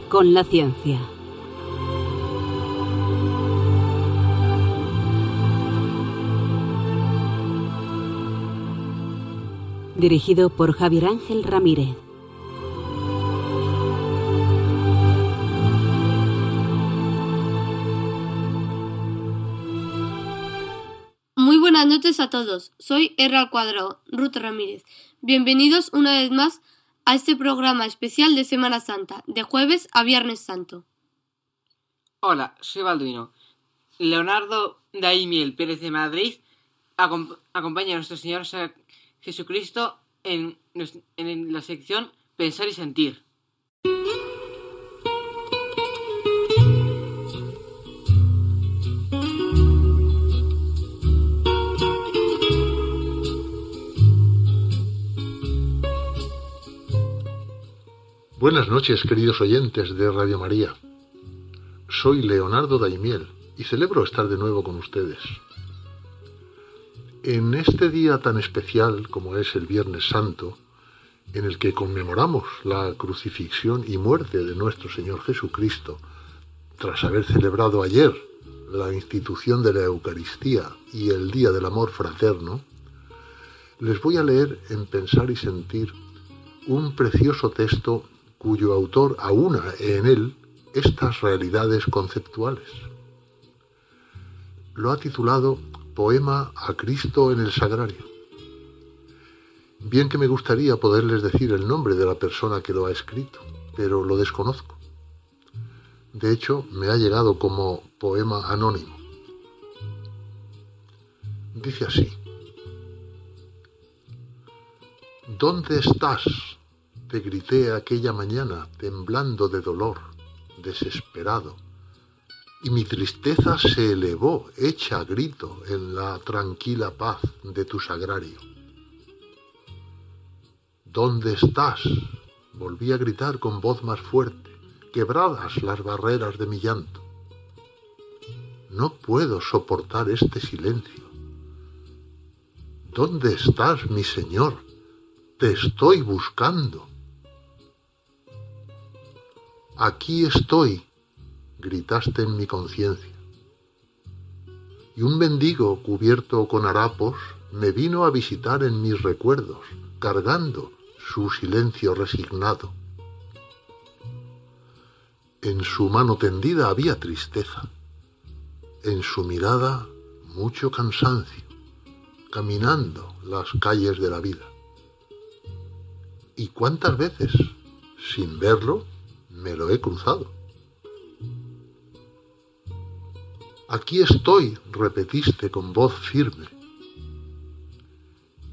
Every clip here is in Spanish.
Con la ciencia. Dirigido por Javier Ángel Ramírez. Muy buenas noches a todos. Soy R al cuadrado, Ruth Ramírez. Bienvenidos una vez más este programa especial de Semana Santa, de jueves a Viernes Santo. Hola, soy Balduino. Leonardo Daimiel Pérez de Madrid acompaña a nuestro Señor Jesucristo en la sección Pensar y Sentir. Buenas noches, queridos oyentes de Radio María. Soy Leonardo Daimiel y celebro estar de nuevo con ustedes. En este día tan especial como es el Viernes Santo, en el que conmemoramos la crucifixión y muerte de nuestro Señor Jesucristo, tras haber celebrado ayer la institución de la Eucaristía y el Día del Amor Fraterno, les voy a leer en Pensar y Sentir un precioso texto cuyo autor aúna en él estas realidades conceptuales. Lo ha titulado Poema a Cristo en el Sagrario. Bien que me gustaría poderles decir el nombre de la persona que lo ha escrito, pero lo desconozco. De hecho, me ha llegado como poema anónimo. Dice así. ¿Dónde estás, te grité aquella mañana, temblando de dolor, desesperado, y mi tristeza se elevó, hecha a grito, en la tranquila paz de tu sagrario. ¿Dónde estás? Volví a gritar con voz más fuerte, quebradas las barreras de mi llanto. No puedo soportar este silencio. ¿Dónde estás, mi Señor? Te estoy buscando. Aquí estoy, gritaste en mi conciencia. Y un mendigo cubierto con harapos me vino a visitar en mis recuerdos, cargando su silencio resignado. En su mano tendida había tristeza, en su mirada mucho cansancio, caminando las calles de la vida. ¿Y cuántas veces, sin verlo, me lo he cruzado. Aquí estoy, repetiste con voz firme.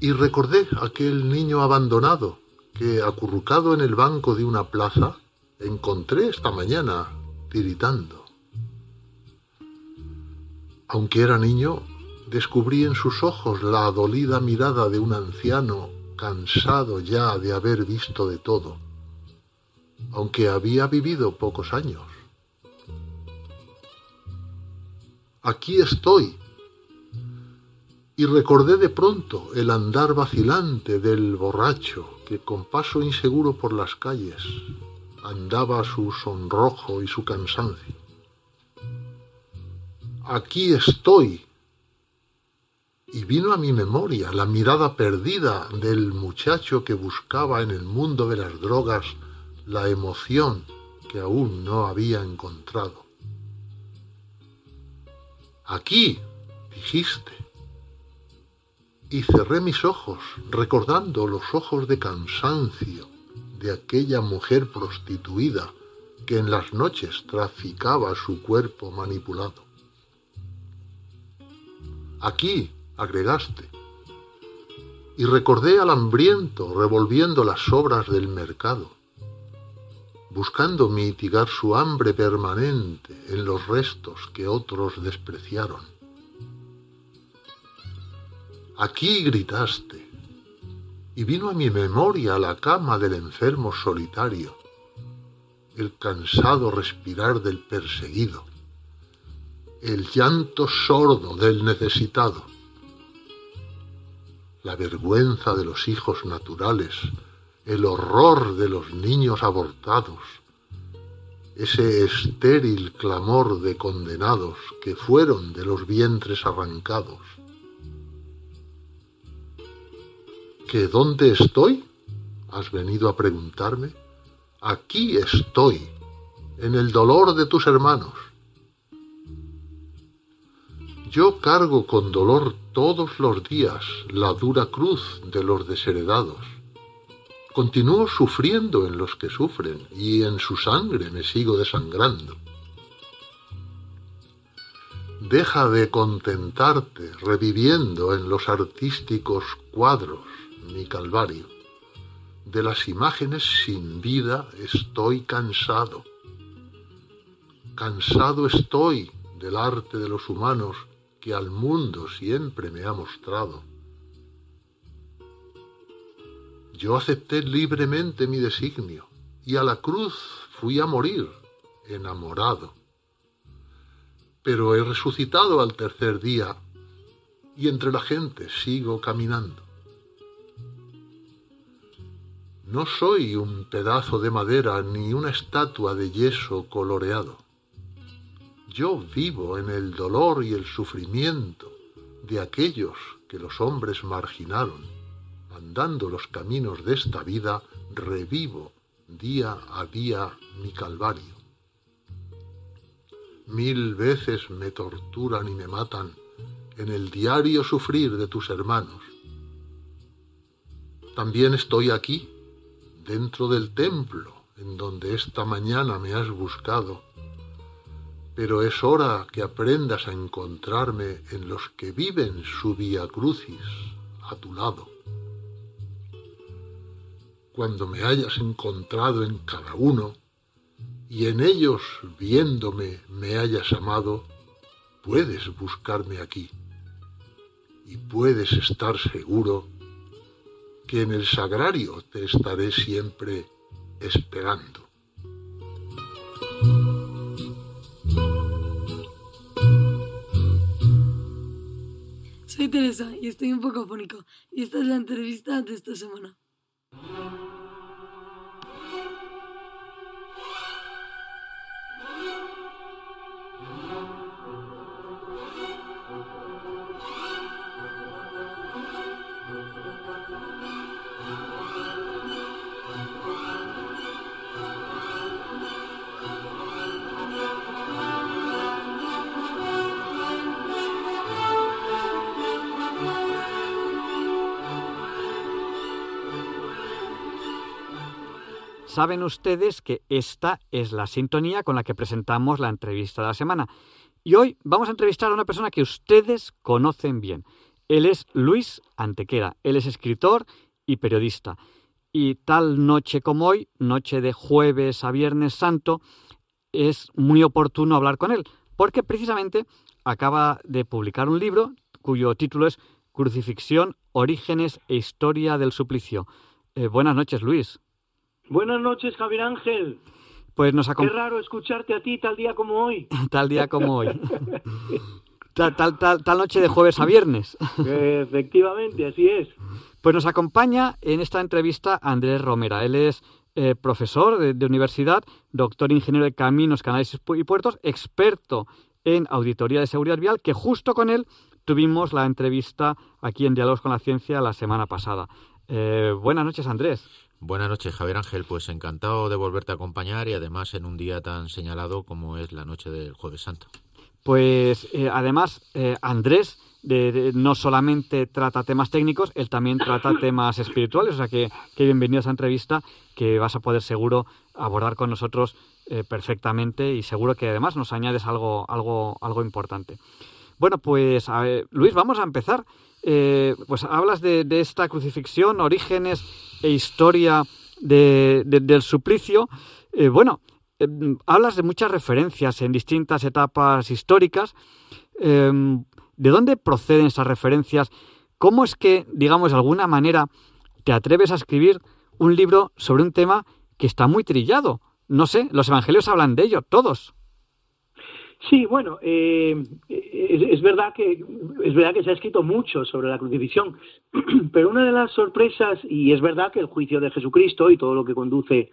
Y recordé aquel niño abandonado que, acurrucado en el banco de una plaza, encontré esta mañana tiritando. Aunque era niño, descubrí en sus ojos la dolida mirada de un anciano cansado ya de haber visto de todo aunque había vivido pocos años. Aquí estoy. Y recordé de pronto el andar vacilante del borracho que con paso inseguro por las calles andaba su sonrojo y su cansancio. Aquí estoy. Y vino a mi memoria la mirada perdida del muchacho que buscaba en el mundo de las drogas la emoción que aún no había encontrado. Aquí, dijiste. Y cerré mis ojos, recordando los ojos de cansancio de aquella mujer prostituida que en las noches traficaba su cuerpo manipulado. Aquí, agregaste, y recordé al hambriento revolviendo las sobras del mercado buscando mitigar su hambre permanente en los restos que otros despreciaron. Aquí gritaste, y vino a mi memoria la cama del enfermo solitario, el cansado respirar del perseguido, el llanto sordo del necesitado, la vergüenza de los hijos naturales, el horror de los niños abortados, ese estéril clamor de condenados que fueron de los vientres arrancados. ¿Que dónde estoy? ¿Has venido a preguntarme? Aquí estoy, en el dolor de tus hermanos. Yo cargo con dolor todos los días la dura cruz de los desheredados. Continúo sufriendo en los que sufren y en su sangre me sigo desangrando. Deja de contentarte reviviendo en los artísticos cuadros mi calvario. De las imágenes sin vida estoy cansado. Cansado estoy del arte de los humanos que al mundo siempre me ha mostrado. Yo acepté libremente mi designio y a la cruz fui a morir enamorado. Pero he resucitado al tercer día y entre la gente sigo caminando. No soy un pedazo de madera ni una estatua de yeso coloreado. Yo vivo en el dolor y el sufrimiento de aquellos que los hombres marginaron. Andando los caminos de esta vida, revivo día a día mi calvario. Mil veces me torturan y me matan en el diario sufrir de tus hermanos. También estoy aquí, dentro del templo en donde esta mañana me has buscado pero es hora que aprendas a encontrarme en los que viven su vía crucis a tu lado. Cuando me hayas encontrado en cada uno y en ellos viéndome me hayas amado, puedes buscarme aquí y puedes estar seguro que en el sagrario te estaré siempre esperando. Soy Teresa y estoy un poco afónico. Y esta es la entrevista de esta semana. Saben ustedes que esta es la sintonía con la que presentamos la entrevista de la semana. Y hoy vamos a entrevistar a una persona que ustedes conocen bien. Él es Luis Antequera. Él es escritor y periodista. Y tal noche como hoy, noche de jueves a viernes santo, es muy oportuno hablar con él, porque precisamente acaba de publicar un libro cuyo título es Crucifixión, Orígenes e Historia del Suplicio. Eh, buenas noches, Luis. Buenas noches, Javier Ángel. Pues nos Qué raro escucharte a ti tal día como hoy. tal día como hoy. tal, tal, tal, tal noche de jueves a viernes. Efectivamente, así es. Pues nos acompaña en esta entrevista Andrés Romera. Él es eh, profesor de, de, universidad, doctor ingeniero de caminos, canales y puertos, experto en auditoría de seguridad vial, que justo con él tuvimos la entrevista aquí en Diálogos con la Ciencia la semana pasada. Eh, buenas noches, Andrés. Buenas noches, Javier Ángel. Pues encantado de volverte a acompañar y además en un día tan señalado como es la noche del Jueves Santo. Pues eh, además, eh, Andrés de, de, no solamente trata temas técnicos, él también trata temas espirituales. O sea que, que bienvenido a esta entrevista que vas a poder seguro abordar con nosotros eh, perfectamente y seguro que además nos añades algo, algo, algo importante. Bueno, pues ver, Luis, vamos a empezar. Eh, pues hablas de, esta crucifixión, orígenes e historia de, de, del suplicio. Eh, bueno, eh, hablas de muchas referencias en distintas etapas históricas. ¿De dónde proceden esas referencias? ¿Cómo es que, digamos, de alguna manera te atreves a escribir un libro sobre un tema que está muy trillado? No sé, los evangelios hablan de ello, todos. Sí, bueno, eh, es, verdad que es verdad que se ha escrito mucho sobre la crucifixión, pero una de las sorpresas y es verdad que el juicio de Jesucristo y todo lo que conduce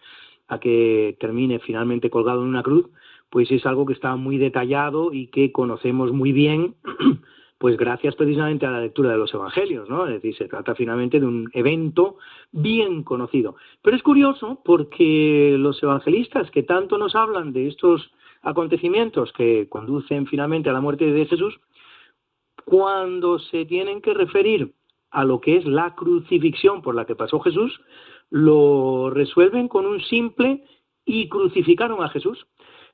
a que termine finalmente colgado en una cruz, pues es algo que está muy detallado y que conocemos muy bien, pues gracias precisamente a la lectura de los evangelios, ¿no? Es decir, se trata finalmente de un evento bien conocido. Pero es curioso porque los evangelistas que tanto nos hablan de estos acontecimientos que conducen finalmente a la muerte de Jesús, cuando se tienen que referir a lo que es la crucifixión por la que pasó Jesús, lo resuelven con un simple y crucificaron a Jesús.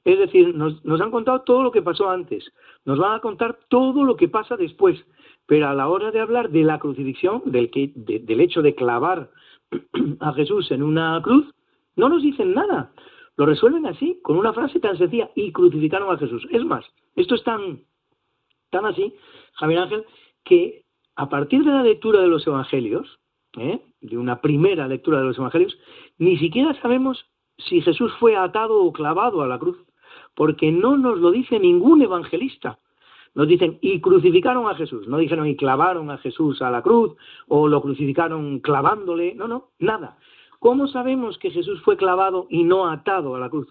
Es decir, nos, han contado todo lo que pasó antes, nos van a contar todo lo que pasa después, pero a la hora de hablar de la crucifixión, del, que, del hecho de clavar a Jesús en una cruz, no nos dicen nada. Lo resuelven así, con una frase tan sencilla, y crucificaron a Jesús. Es más, esto es tan, tan así, Javier Ángel, que a partir de la lectura de los Evangelios, ¿eh? de una primera lectura de los Evangelios, ni siquiera sabemos si Jesús fue atado o clavado a la cruz, porque no nos lo dice ningún evangelista. Nos dicen, y crucificaron a Jesús, no dijeron, y clavaron a Jesús a la cruz, o lo crucificaron clavándole, no, no, nada. ¿Cómo sabemos que Jesús fue clavado y no atado a la cruz?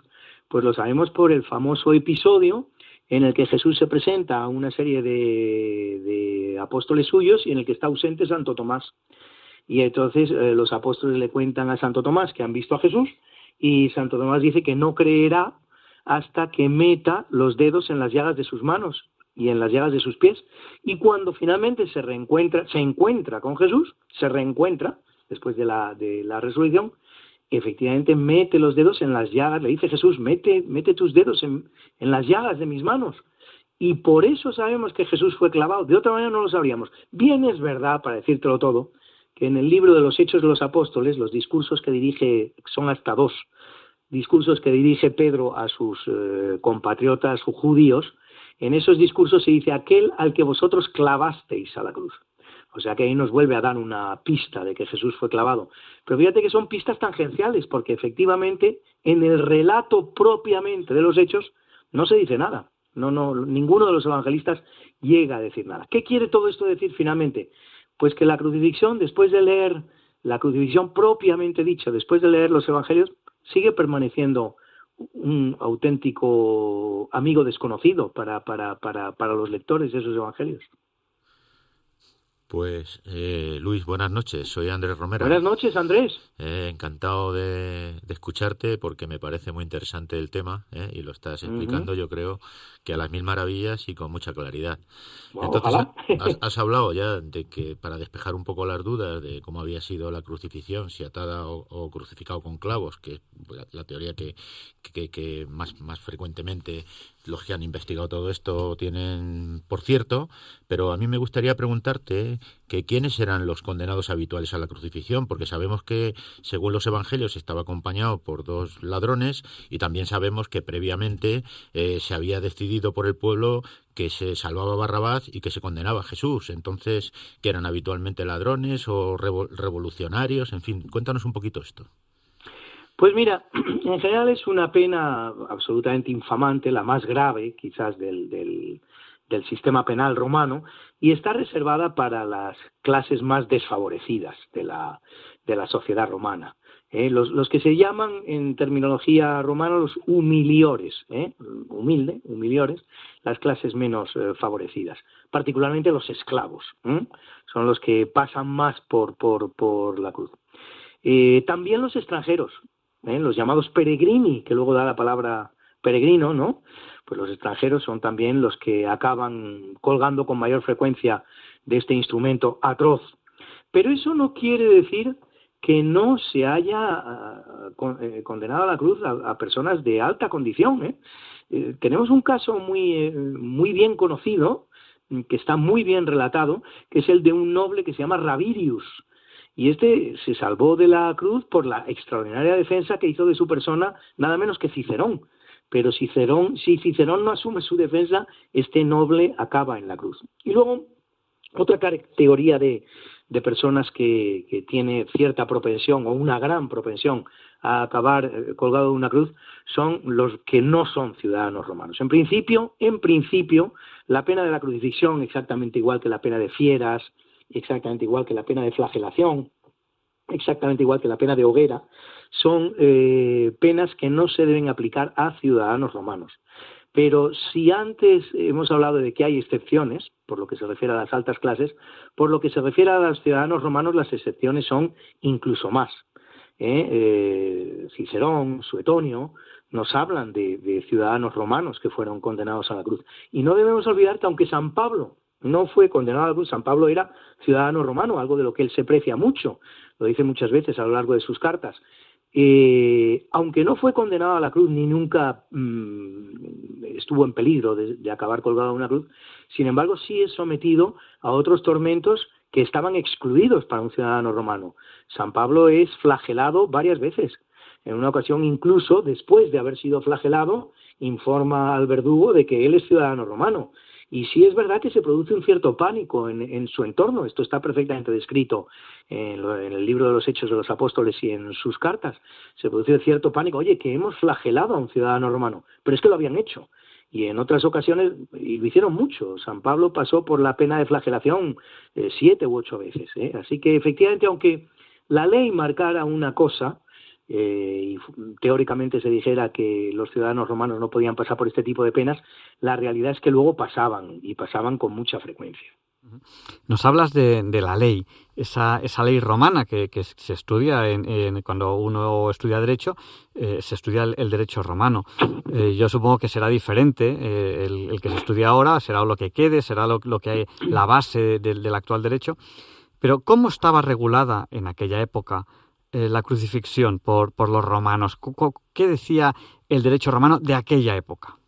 Pues lo sabemos por el famoso episodio en el que Jesús se presenta a una serie de, apóstoles suyos y en el que está ausente Santo Tomás. Y entonces eh, los apóstoles le cuentan a Santo Tomás que han visto a Jesús y Santo Tomás dice que no creerá hasta que meta los dedos en las llagas de sus manos y en las llagas de sus pies. Y cuando finalmente se reencuentra, se encuentra con Jesús, se reencuentra, después de la, de la resurrección, efectivamente mete los dedos en las llagas, le dice Jesús, mete, mete tus dedos en, las llagas de mis manos. Y por eso sabemos que Jesús fue clavado, de otra manera no lo sabríamos. Bien es verdad, para decírtelo todo, que en el libro de los Hechos de los Apóstoles, los discursos que dirige, son hasta dos, discursos que dirige Pedro a sus eh, compatriotas judíos, en esos discursos se dice aquel al que vosotros clavasteis a la cruz. O sea que ahí nos vuelve a dar una pista de que Jesús fue clavado. Pero fíjate que son pistas tangenciales, porque efectivamente en el relato propiamente de los hechos no se dice nada. No, no, ninguno de los evangelistas llega a decir nada. ¿Qué quiere todo esto decir finalmente? Pues que la crucifixión, después de leer la crucifixión propiamente dicha, después de leer los evangelios, sigue permaneciendo un auténtico amigo desconocido para, para, para, para los lectores de esos evangelios. Pues eh, Luis, buenas noches. Soy Andrés Romero. Buenas noches, Andrés. Eh, encantado de, escucharte porque me parece muy interesante el tema eh, y lo estás explicando, yo creo, que a las mil maravillas y con mucha claridad. Entonces, has, hablado ya de que para despejar un poco las dudas de cómo había sido la crucifixión, si atada o, crucificado con clavos, que es la, teoría que, que, que, más, más frecuentemente los que han investigado todo esto tienen por cierto, pero a mí me gustaría preguntarte que quiénes eran los condenados habituales a la crucifixión, porque sabemos que, según los evangelios, estaba acompañado por dos ladrones y también sabemos que previamente eh, se había decidido por el pueblo que se salvaba Barrabás y que se condenaba a Jesús. Entonces, que eran habitualmente ladrones o revolucionarios, en fin, cuéntanos un poquito esto. Pues mira, en general es una pena absolutamente infamante, la más grave quizás del, del, sistema penal romano, y está reservada para las clases más desfavorecidas de la, de la sociedad romana. ¿eh? los, los, que se llaman en terminología romana los humiliores, ¿eh? humilde, humiliores, las clases menos eh, favorecidas, particularmente los esclavos, son los que pasan más por, por, por la cruz. también los extranjeros, ¿eh? los llamados peregrini, que luego da la palabra peregrino, ¿no? Pues los extranjeros son también los que acaban colgando con mayor frecuencia de este instrumento atroz. Pero eso no quiere decir que no se haya ah, eh, condenado a la cruz a, personas de alta condición. ¿eh? tenemos un caso muy, muy bien conocido, que está muy bien relatado, que es el de un noble que se llama Ravirius, y este se salvó de la cruz por la extraordinaria defensa que hizo de su persona nada menos que Cicerón. Pero Cicerón, si Cicerón no asume su defensa, este noble acaba en la cruz. Y luego, otra categoría de, de personas que, que, tiene cierta propensión o una gran propensión a acabar eh, colgado de una cruz son los que no son ciudadanos romanos. En principio, en principio, la pena de la crucifixión, exactamente igual que la pena de fieras, exactamente igual que la pena de flagelación, exactamente igual que la pena de hoguera, son eh, penas que no se deben aplicar a ciudadanos romanos. Pero si antes hemos hablado de que hay excepciones, por lo que se refiere a las altas clases, por lo que se refiere a los ciudadanos romanos, las excepciones son incluso más. ¿eh? Eh, Cicerón, Suetonio, nos hablan de, ciudadanos romanos que fueron condenados a la cruz. Y no debemos olvidar que aunque San Pablo no fue condenado a la cruz, San Pablo era ciudadano romano, algo de lo que él se precia mucho, lo dice muchas veces a lo largo de sus cartas. Eh, aunque no fue condenado a la cruz ni nunca mm, estuvo en peligro de, acabar colgado a una cruz, sin embargo sí es sometido a otros tormentos que estaban excluidos para un ciudadano romano. San Pablo es flagelado varias veces. En una ocasión, incluso después de haber sido flagelado, informa al verdugo de que él es ciudadano romano y sí es verdad que se produce un cierto pánico en, su entorno. Esto está perfectamente descrito en, el libro de los Hechos de los Apóstoles y en sus cartas. Se produce cierto pánico. Oye, que hemos flagelado a un ciudadano romano. Pero es que lo habían hecho. Y en otras ocasiones, y lo hicieron mucho. San Pablo pasó por la pena de flagelación eh, siete u ocho veces. ¿eh? Así que efectivamente, aunque la ley marcara una cosa, eh, y teóricamente se dijera que los ciudadanos romanos no podían pasar por este tipo de penas, la realidad es que luego pasaban y pasaban con mucha frecuencia. Nos hablas de, la ley, esa, esa, ley romana que, se estudia cuando uno estudia derecho, eh, se estudia el, derecho romano. Eh, yo supongo que será diferente el, que se estudia ahora, será lo que quede, será lo, que hay, la base del actual derecho. Pero ¿cómo estaba regulada en aquella época eh, la crucifixión por, por los romanos? ¿Qué decía el derecho romano de aquella época?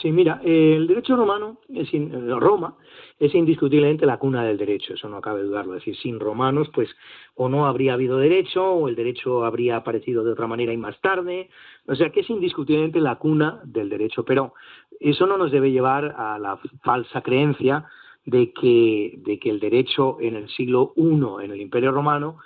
Sí, mira, el derecho romano, es eh, Roma, es indiscutiblemente la cuna del derecho, eso no cabe dudarlo. Es decir, sin romanos, pues o no habría habido derecho, o el derecho habría aparecido de otra manera y más tarde. O sea, que es indiscutiblemente la cuna del derecho. Pero eso no nos debe llevar a la falsa creencia de que, de que el derecho en el siglo I, en el Imperio Romano,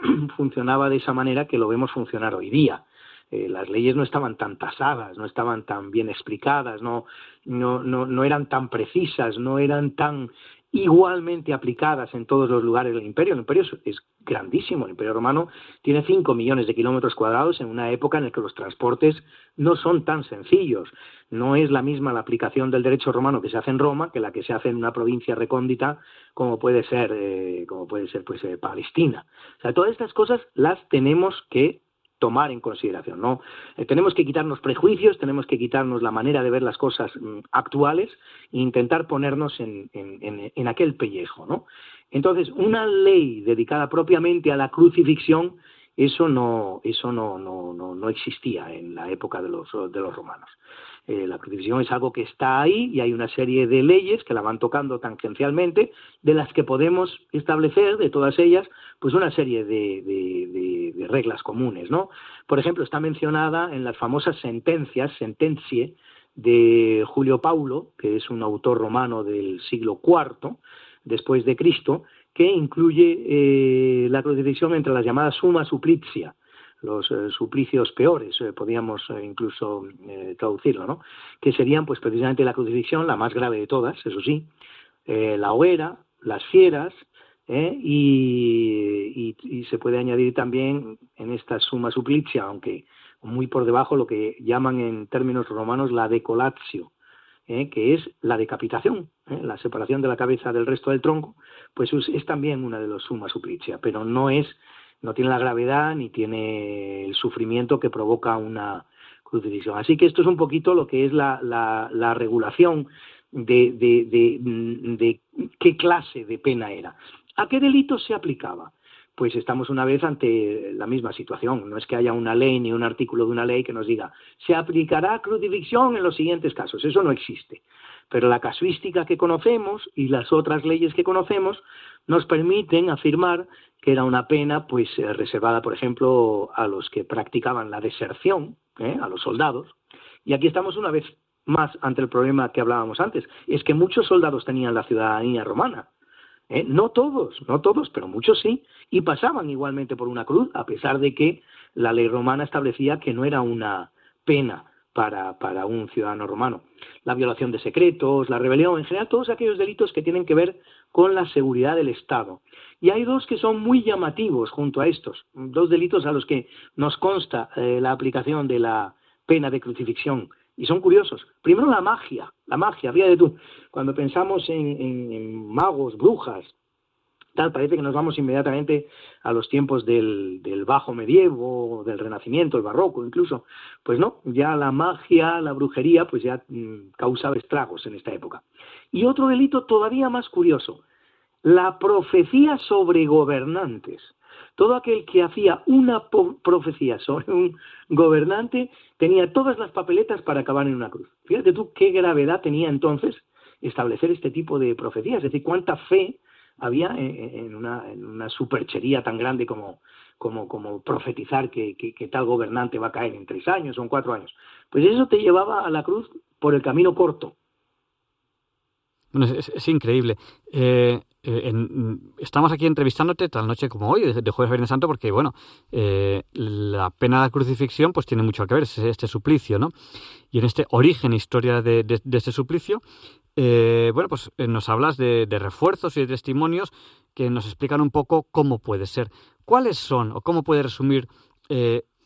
funcionaba de esa manera que lo vemos funcionar hoy día. Eh, las leyes no estaban tan tasadas, no estaban tan bien explicadas, no, no, no, no eran tan precisas, no eran tan igualmente aplicadas en todos los lugares del imperio. El imperio es, grandísimo, el imperio romano tiene 5 millones de kilómetros cuadrados en una época en la que los transportes no son tan sencillos. No es la misma la aplicación del derecho romano que se hace en Roma que la que se hace en una provincia recóndita como puede ser, eh, como puede ser pues, eh, Palestina. O sea, todas estas cosas las tenemos que tomar en consideración. ¿no? Eh, tenemos que quitarnos prejuicios, tenemos que quitarnos la manera de ver las cosas mm, actuales e intentar ponernos en, en, aquel pellejo. ¿no? Entonces, una ley dedicada propiamente a la crucifixión, eso no, eso no, no, no, no existía en la época de los, de los romanos. Eh, la crucifixión es algo que está ahí y hay una serie de leyes que la van tocando tangencialmente, de las que podemos establecer, de todas ellas, pues una serie de, reglas comunes, ¿no? Por ejemplo, está mencionada en las famosas sentencias, sentencie, de Julio Paulo, que es un autor romano del siglo IV después de Cristo, que incluye eh, la crucifixión entre las llamadas suma suplicia, los eh, suplicios peores, eh, podríamos incluso traducirlo, ¿no? Que serían, pues, precisamente la crucifixión, la más grave de todas, eso sí, la hoguera, las fieras, y, y, se puede añadir también en esta suma suplicia, aunque muy por debajo, lo que llaman en términos romanos la decolatio, que es la decapitación, la separación de la cabeza del resto del tronco, pues es, también una de los suma suplicia, pero no es no tiene la gravedad ni tiene el sufrimiento que provoca una crucifixión. Así que esto es un poquito lo que es la, la, regulación de, de, qué clase de pena era. ¿A qué delito se aplicaba? Pues estamos una vez ante la misma situación. No es que haya una ley ni un artículo de una ley que nos diga se aplicará crucifixión en los siguientes casos. Eso no existe. Pero la casuística que conocemos y las otras leyes que conocemos nos permiten afirmar que era una pena pues eh, reservada, por ejemplo, a los que practicaban la deserción, ¿eh? a los soldados. Y aquí estamos una vez más ante el problema que hablábamos antes, es que muchos soldados tenían la ciudadanía romana. ¿eh? No todos, no todos, pero muchos sí, y pasaban igualmente por una cruz, a pesar de que la ley romana establecía que no era una pena para, para un ciudadano romano. La violación de secretos, la rebelión, en general, todos aquellos delitos que tienen que ver con la seguridad del Estado. Y hay dos que son muy llamativos junto a estos, dos delitos a los que nos consta eh, la aplicación de la pena de crucifixión. Y son curiosos. Primero la magia, la magia, fíjate tú, cuando pensamos en magos, brujas, tal, parece que nos vamos inmediatamente a los tiempos del, bajo medievo, del renacimiento, el barroco incluso. Pues no, ya la magia, la brujería, pues ya mm, causaba estragos en esta época. Y otro delito todavía más curioso, la profecía sobre gobernantes. Todo aquel que hacía una profecía sobre un gobernante tenía todas las papeletas para acabar en una cruz. Fíjate tú qué gravedad tenía entonces establecer este tipo de profecías, es decir, cuánta fe había en una, superchería tan grande como, como, profetizar que, tal gobernante va a caer en tres años o en cuatro años. Pues eso te llevaba a la cruz por el camino corto. Bueno, es, increíble. Eh, eh, estamos aquí entrevistándote tal noche como hoy, de, Jueves Viernes Santo, porque, bueno, eh, la pena de la crucifixión pues tiene mucho que ver, este, este suplicio, ¿no? Y en este origen, historia de, de este suplicio, bueno, pues nos hablas de, refuerzos y de testimonios que nos explican un poco cómo puede ser. ¿Cuáles son o cómo puede resumir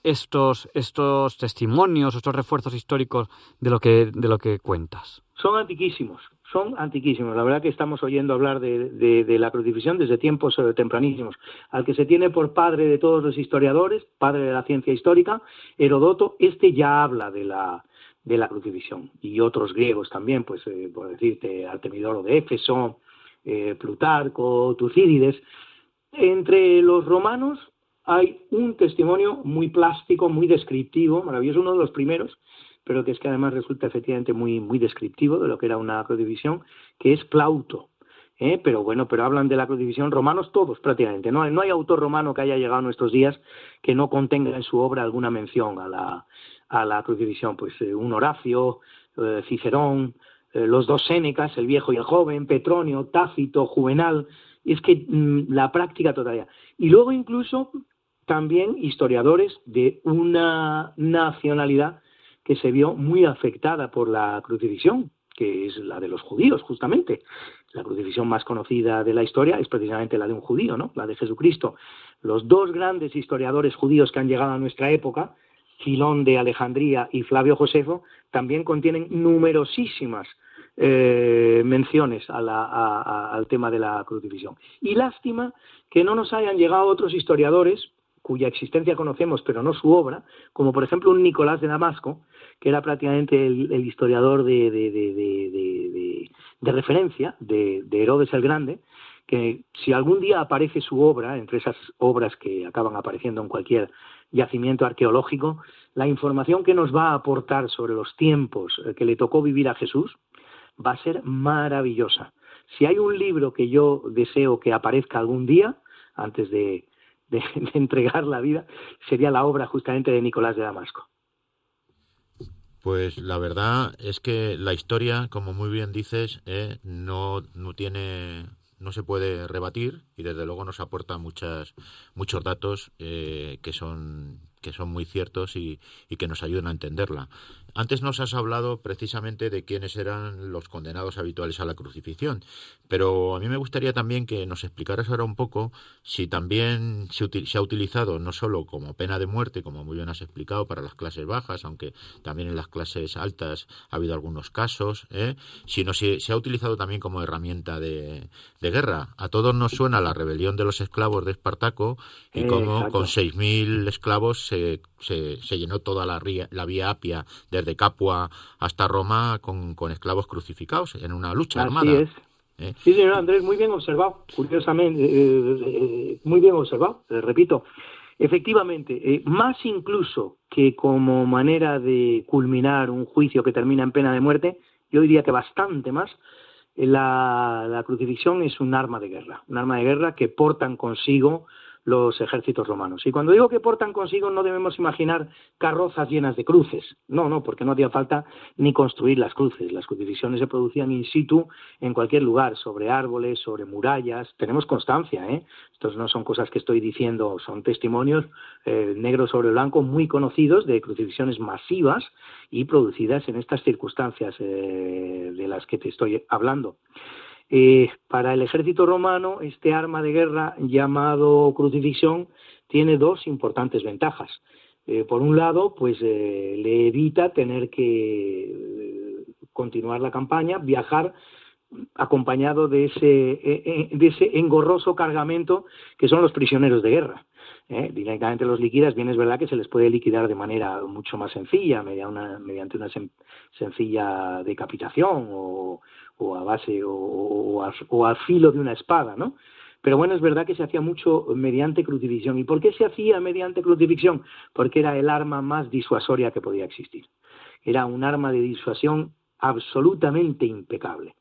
estos, estos testimonios, estos refuerzos históricos de lo que, de lo que cuentas? Son antiquísimos, son antiquísimos. La verdad que estamos oyendo hablar de, la crucifixión desde tiempos tempranísimos. Al que se tiene por padre de todos los historiadores, padre de la ciencia histórica, Herodoto, este ya habla de la, de la crucifixión. Y otros griegos también, pues eh, por decirte, Artemidoro de Éfeso, eh, Plutarco, Tucídides. Entre los romanos hay un testimonio muy plástico, muy descriptivo, maravilloso, uno de los primeros, pero que es que además resulta efectivamente muy, muy descriptivo de lo que era una crucifixión, que es Plauto. ¿eh? Pero bueno, pero hablan de la crucifixión romanos todos prácticamente. No, no hay autor romano que haya llegado a nuestros días que no contenga en su obra alguna mención a la, a la crucifixión, pues eh, un Horacio, eh, Cicerón, eh, los dos Sénecas, el viejo y el joven, Petronio, Tácito, Juvenal, es que mm, la práctica todavía. Y luego incluso también historiadores de una nacionalidad que se vio muy afectada por la crucifixión, que es la de los judíos, justamente. La crucifixión más conocida de la historia es precisamente la de un judío, ¿no? La de Jesucristo. Los dos grandes historiadores judíos que han llegado a nuestra época, Filón de Alejandría y Flavio Josefo, también contienen numerosísimas eh, menciones al tema de la crucifixión. Y lástima que no nos hayan llegado otros historiadores cuya existencia conocemos pero no su obra, como por ejemplo un Nicolás de Damasco, que era prácticamente el, historiador de, de referencia de, Herodes el Grande, que si algún día aparece su obra, entre esas obras que acaban apareciendo en cualquier yacimiento arqueológico, la información que nos va a aportar sobre los tiempos eh, que le tocó vivir a Jesús va a ser maravillosa. Si hay un libro que yo deseo que aparezca algún día, antes de, entregar la vida, sería la obra justamente de Nicolás de Damasco. Pues la verdad es que la historia, como muy bien dices, eh, no, no tiene no se puede rebatir y desde luego nos aporta muchas, muchos datos eh, que son que son muy ciertos y, y, que nos ayudan a entenderla. Antes nos has hablado precisamente de quiénes eran los condenados habituales a la crucifixión, pero a mí me gustaría también que nos explicaras ahora un poco si también se, ha utilizado no solo como pena de muerte, como muy bien has explicado, para las clases bajas, aunque también en las clases altas ha habido algunos casos, ¿eh? sino si se ha utilizado también como herramienta de, guerra. A todos nos suena la rebelión de los esclavos de Espartaco y cómo con 6.000 esclavos se, se, llenó toda la, la vía Apia desde Capua hasta Roma con, con esclavos crucificados en una lucha Así armada. Es. ¿Eh? Sí, señor Andrés, muy bien observado, curiosamente, eh, eh, muy bien observado, repito. Efectivamente, más incluso que como manera de culminar un juicio que termina en pena de muerte, yo diría que bastante más, la, la crucifixión es un arma de guerra, un arma de guerra que portan consigo los ejércitos romanos. Y cuando digo que portan consigo no debemos imaginar carrozas llenas de cruces. No, no, porque no hacía falta ni construir las cruces. Las crucifixiones se producían in situ en cualquier lugar, sobre árboles, sobre murallas. Tenemos constancia, ¿eh? Estos no son cosas que estoy diciendo, son testimonios eh, negro sobre blanco muy conocidos de crucifixiones masivas y producidas en estas circunstancias eh, de las que te estoy hablando. Eh, para el ejército romano, este arma de guerra llamado crucifixión tiene dos importantes ventajas. Eh, por un lado, pues eh, le evita tener que continuar la campaña, viajar acompañado de ese, engorroso cargamento que son los prisioneros de guerra. ¿eh? directamente los liquidas, bien es verdad que se les puede liquidar de manera mucho más sencilla, mediante una sencilla decapitación o, a base o, o, al filo de una espada, ¿no? Pero bueno, es verdad que se hacía mucho mediante crucifixión. ¿Y por qué se hacía mediante crucifixión? Porque era el arma más disuasoria que podía existir. Era un arma de disuasión absolutamente impecable.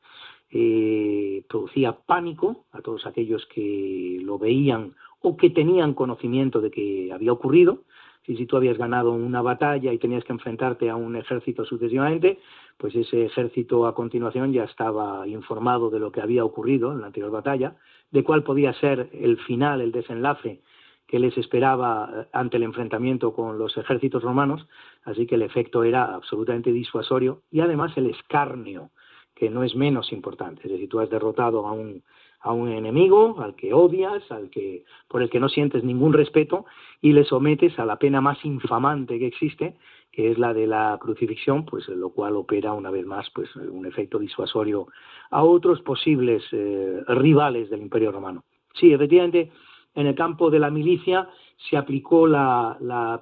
Eh, producía pánico a todos aquellos que lo veían o que tenían conocimiento de que había ocurrido. Si, si tú habías ganado una batalla y tenías que enfrentarte a un ejército sucesivamente, pues ese ejército a continuación ya estaba informado de lo que había ocurrido en la anterior batalla, de cuál podía ser el final, el desenlace que les esperaba eh, ante el enfrentamiento con los ejércitos romanos, así que el efecto era absolutamente disuasorio y además el escarnio, que no es menos importante. Es decir, tú has derrotado a un a un enemigo, al que odias, al que por el que no sientes ningún respeto y le sometes a la pena más infamante que existe, que es la de la crucifixión, pues lo cual opera una vez más pues un efecto disuasorio a otros posibles eh, rivales del Imperio Romano. Sí, efectivamente, en el campo de la milicia se aplicó la, la,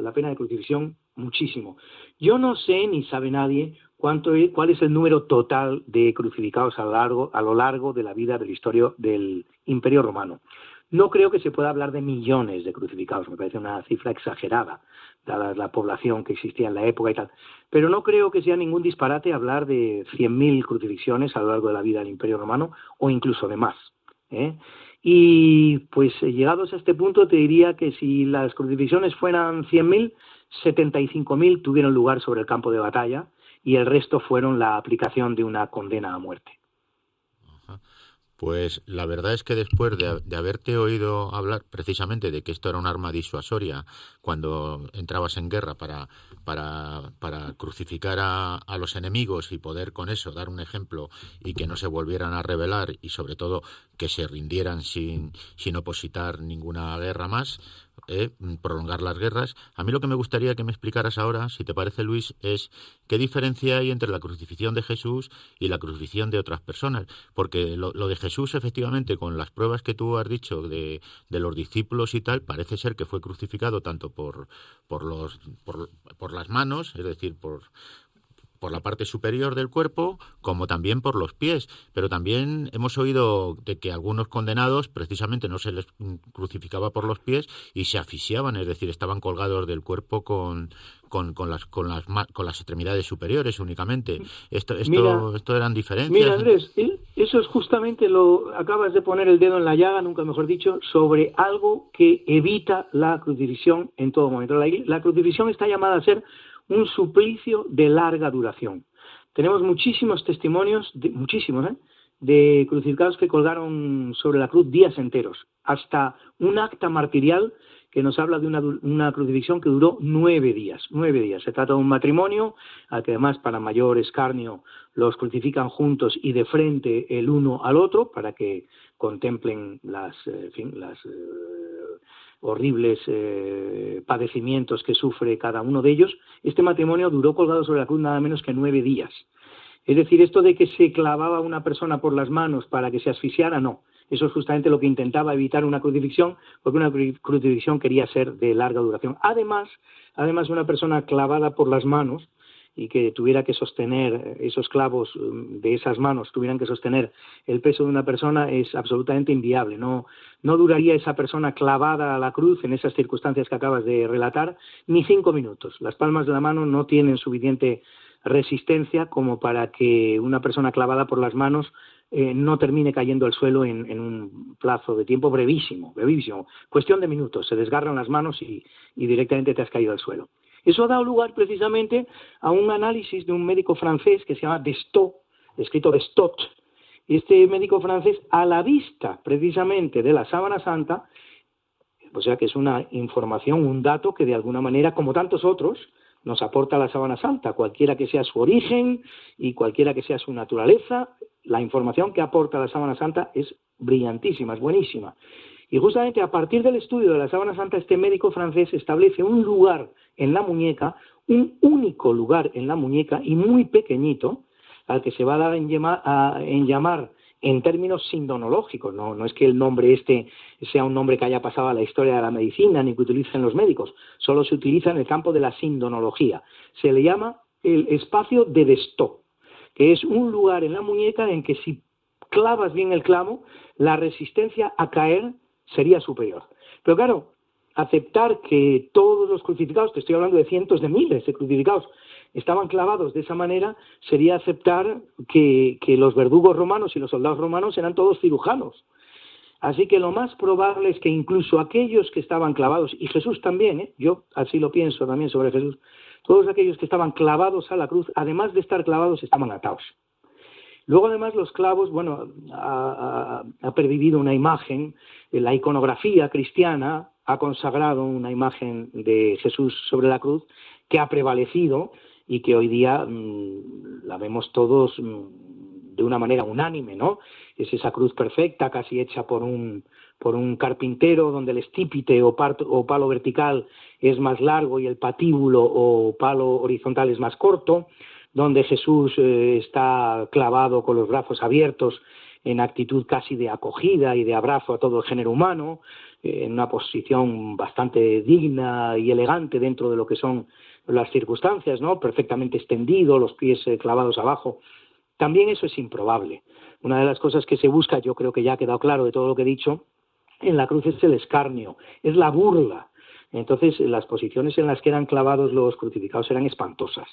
la pena de crucifixión muchísimo. Yo no sé, ni sabe nadie, cuál es el número total de crucificados a lo, largo, a lo largo de la vida de la historia del Imperio Romano. No creo que se pueda hablar de millones de crucificados, me parece una cifra exagerada, dada la población que existía en la época y tal. Pero no creo que sea ningún disparate hablar de 100.000 crucifixiones a lo largo de la vida del Imperio Romano o incluso de más. ¿eh? Y pues llegados a este punto te diría que si las crucifixiones fueran 100.000, 75.000 tuvieron lugar sobre el campo de batalla y el resto fueron la aplicación de una condena a muerte. Pues la verdad es que después de, haberte oído hablar precisamente de que esto era un arma disuasoria cuando entrabas en guerra para, para, para crucificar a, a, los enemigos y poder con eso dar un ejemplo y que no se volvieran a rebelar y sobre todo que se rindieran sin, sin opositar ninguna guerra más, eh, prolongar las guerras. A mí lo que me gustaría que me explicaras ahora, si te parece Luis, es qué diferencia hay entre la crucifixión de Jesús y la crucifixión de otras personas. Porque lo, de Jesús, efectivamente, con las pruebas que tú has dicho de, de, los discípulos y tal, parece ser que fue crucificado tanto por, por, los, por, por las manos, es decir, por, por la parte superior del cuerpo como también por los pies. Pero también hemos oído de que algunos condenados precisamente no se les crucificaba por los pies y se asfixiaban, es decir, estaban colgados del cuerpo con, con, con, las, con, las, con las extremidades superiores únicamente. Esto, esto, esto eran diferencias. Mira, Andrés, ¿eh? eso es justamente lo. Acabas de poner el dedo en la llaga, nunca mejor dicho, sobre algo que evita la crucifixión en todo momento. La, la crucifixión está llamada a ser un suplicio de larga duración. Tenemos muchísimos testimonios, de, muchísimos, ¿eh? de crucificados que colgaron sobre la cruz días enteros, hasta un acta martirial que nos habla de una, una, crucifixión que duró nueve días. Nueve días. Se trata de un matrimonio, al que además para mayor escarnio los crucifican juntos y de frente el uno al otro para que contemplen las, eh, fin, las eh, horribles eh, padecimientos que sufre cada uno de ellos, este matrimonio duró colgado sobre la cruz nada menos que nueve días. Es decir, esto de que se clavaba una persona por las manos para que se asfixiara, no. Eso es justamente lo que intentaba evitar una crucifixión, porque una crucifixión quería ser de larga duración. Además, además una persona clavada por las manos y que tuviera que sostener esos clavos um, de esas manos, tuvieran que sostener el peso de una persona, es absolutamente inviable. No, no duraría esa persona clavada a la cruz en esas circunstancias que acabas de relatar ni cinco minutos. Las palmas de la mano no tienen suficiente resistencia como para que una persona clavada por las manos eh, no termine cayendo al suelo en, un plazo de tiempo brevísimo, brevísimo. Cuestión de minutos, se desgarran las manos y directamente te has caído al suelo. Eso ha dado lugar precisamente a un análisis de un médico francés que se llama Destot, escrito Destot. Este médico francés, a la vista precisamente de la sábana santa, o sea que es una información, un dato que de alguna manera, como tantos otros, nos aporta la sábana santa, cualquiera que sea su origen y cualquiera que sea su naturaleza, la información que aporta la sábana santa es brillantísima, es buenísima. Y justamente a partir del estudio de la sábana santa, este médico francés establece un lugar en la muñeca, un único lugar en la muñeca y muy pequeñito, al que se va a dar en llamar, en, términos sindonológicos, no, no es que el nombre este sea un nombre que haya pasado a la historia de la medicina ni que utilicen los médicos, solo se utiliza en el campo de la sindonología. Se le llama el espacio de Desto, que es un lugar en la muñeca en que si clavas bien el clavo, la resistencia a caer sería superior. Pero claro, aceptar que todos los crucificados, te estoy hablando de cientos de miles de crucificados, estaban clavados de esa manera, sería aceptar que, los verdugos romanos y los soldados romanos eran todos cirujanos. Así que lo más probable es que incluso aquellos que estaban clavados, y Jesús también, ¿eh? yo así lo pienso también sobre Jesús, todos aquellos que estaban clavados a la cruz, además de estar clavados, estaban atados. Luego, además, los clavos, bueno, ha, pervivido una imagen, la iconografía cristiana ha consagrado una imagen de Jesús sobre la cruz que ha prevalecido y que hoy día mm, la vemos todos mm, de una manera unánime, ¿no? Es esa cruz perfecta, casi hecha por un, por un carpintero, donde el estípite o, palo vertical es más largo y el patíbulo o palo horizontal es más corto, donde Jesús eh, está clavado con los brazos abiertos en actitud casi de acogida y de abrazo a todo el género humano, eh, en una posición bastante digna y elegante dentro de lo que son las circunstancias, ¿no? Perfectamente extendido, los pies eh, clavados abajo. También eso es improbable. Una de las cosas que se busca, yo creo que ya ha quedado claro de todo lo que he dicho, en la cruz es el escarnio, es la burla. Entonces, las posiciones en las que eran clavados los crucificados eran espantosas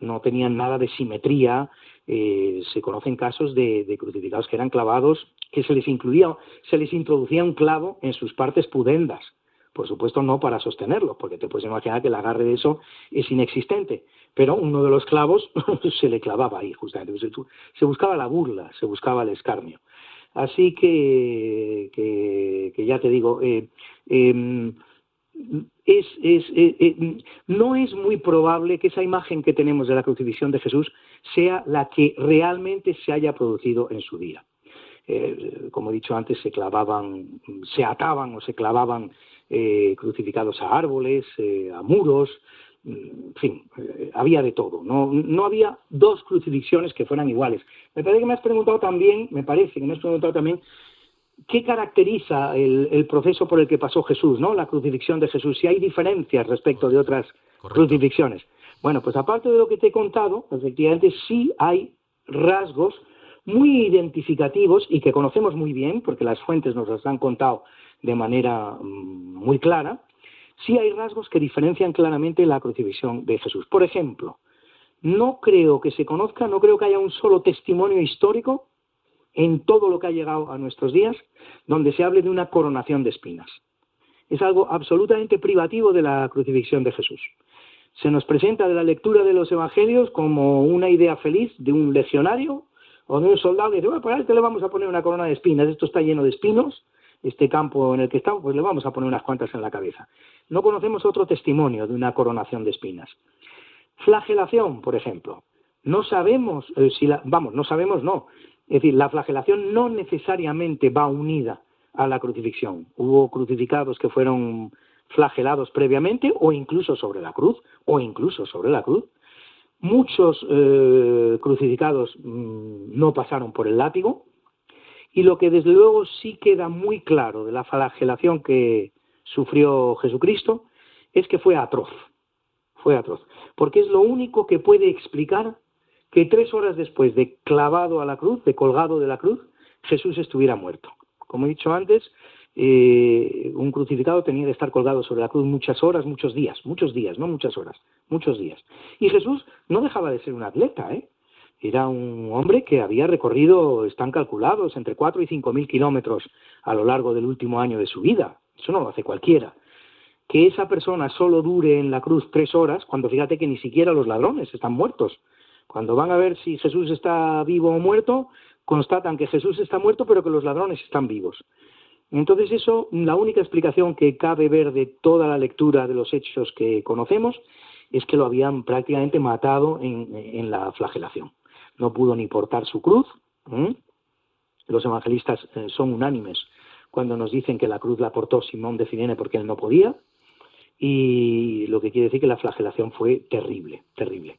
no tenían nada de simetría. Eh, se conocen casos de, crucificados que eran clavados, que se les incluía, se les introducía un clavo en sus partes pudendas. Por supuesto, no para sostenerlo, porque te puedes imaginar que el agarre de eso es inexistente. Pero uno de los clavos se le clavaba ahí, justamente. Se buscaba la burla, se buscaba el escarnio. Así que, que, ya te digo, eh, em, es, es, eh, no es muy probable que esa imagen que tenemos de la crucifixión de Jesús sea la que realmente se haya producido en su día. Eh, como he dicho antes, se clavaban, se ataban o se clavaban crucificados a árboles, a muros, en fin, había de todo. No, no había dos crucifixiones que fueran iguales. Me parece que me has preguntado también, me parece que me has preguntado también ¿Qué caracteriza el, proceso por el que pasó Jesús, ¿no? la crucifixión de Jesús? Si hay diferencias respecto de otras crucifixiones. Bueno, pues aparte de lo que te he contado, efectivamente sí hay rasgos muy identificativos y que conocemos muy bien, porque las fuentes nos las han contado de manera mm, muy clara, sí hay rasgos que diferencian claramente la crucifixión de Jesús. Por ejemplo, no creo que se conozca, no creo que haya un solo testimonio histórico en todo lo que ha llegado a nuestros días donde se hable de una coronación de espinas. Es algo absolutamente privativo de la crucifixión de Jesús. Se nos presenta de la lectura de los evangelios como una idea feliz de un legionario o de un soldado que dice, bueno, pues a este le vamos a poner una corona de espinas, esto está lleno de espinos, este campo en el que estamos, pues le vamos a poner unas cuantas en la cabeza. No conocemos otro testimonio de una coronación de espinas. Flagelación, por ejemplo. No sabemos eh, si la, vamos, no sabemos, no. Es decir, la flagelación no necesariamente va unida a la crucifixión. Hubo crucificados que fueron flagelados previamente o incluso sobre la cruz, o incluso sobre la cruz. Muchos eh, crucificados mm, no pasaron por el látigo y lo que desde luego sí queda muy claro de la flagelación que sufrió Jesucristo es que fue atroz, fue atroz, porque es lo único que puede explicar que tres horas después de clavado a la cruz, de colgado de la cruz, Jesús estuviera muerto. Como he dicho antes, eh, un crucificado tenía que estar colgado sobre la cruz muchas horas, muchos días, muchos días, no muchas horas, muchos días. Y Jesús no dejaba de ser un atleta, ¿eh? Era un hombre que había recorrido, están calculados, entre cuatro y cinco mil kilómetros a lo largo del último año de su vida. Eso no lo hace cualquiera. Que esa persona solo dure en la cruz tres horas, cuando fíjate que ni siquiera los ladrones están muertos. Cuando van a ver si Jesús está vivo o muerto, constatan que Jesús está muerto, pero que los ladrones están vivos. Entonces eso, la única explicación que cabe ver de toda la lectura de los hechos que conocemos es que lo habían prácticamente matado en, la flagelación. No pudo ni portar su cruz, Los evangelistas eh, son unánimes cuando nos dicen que la cruz la portó Simón de Cirene porque él no podía, y lo que quiere decir que la flagelación fue terrible, terrible.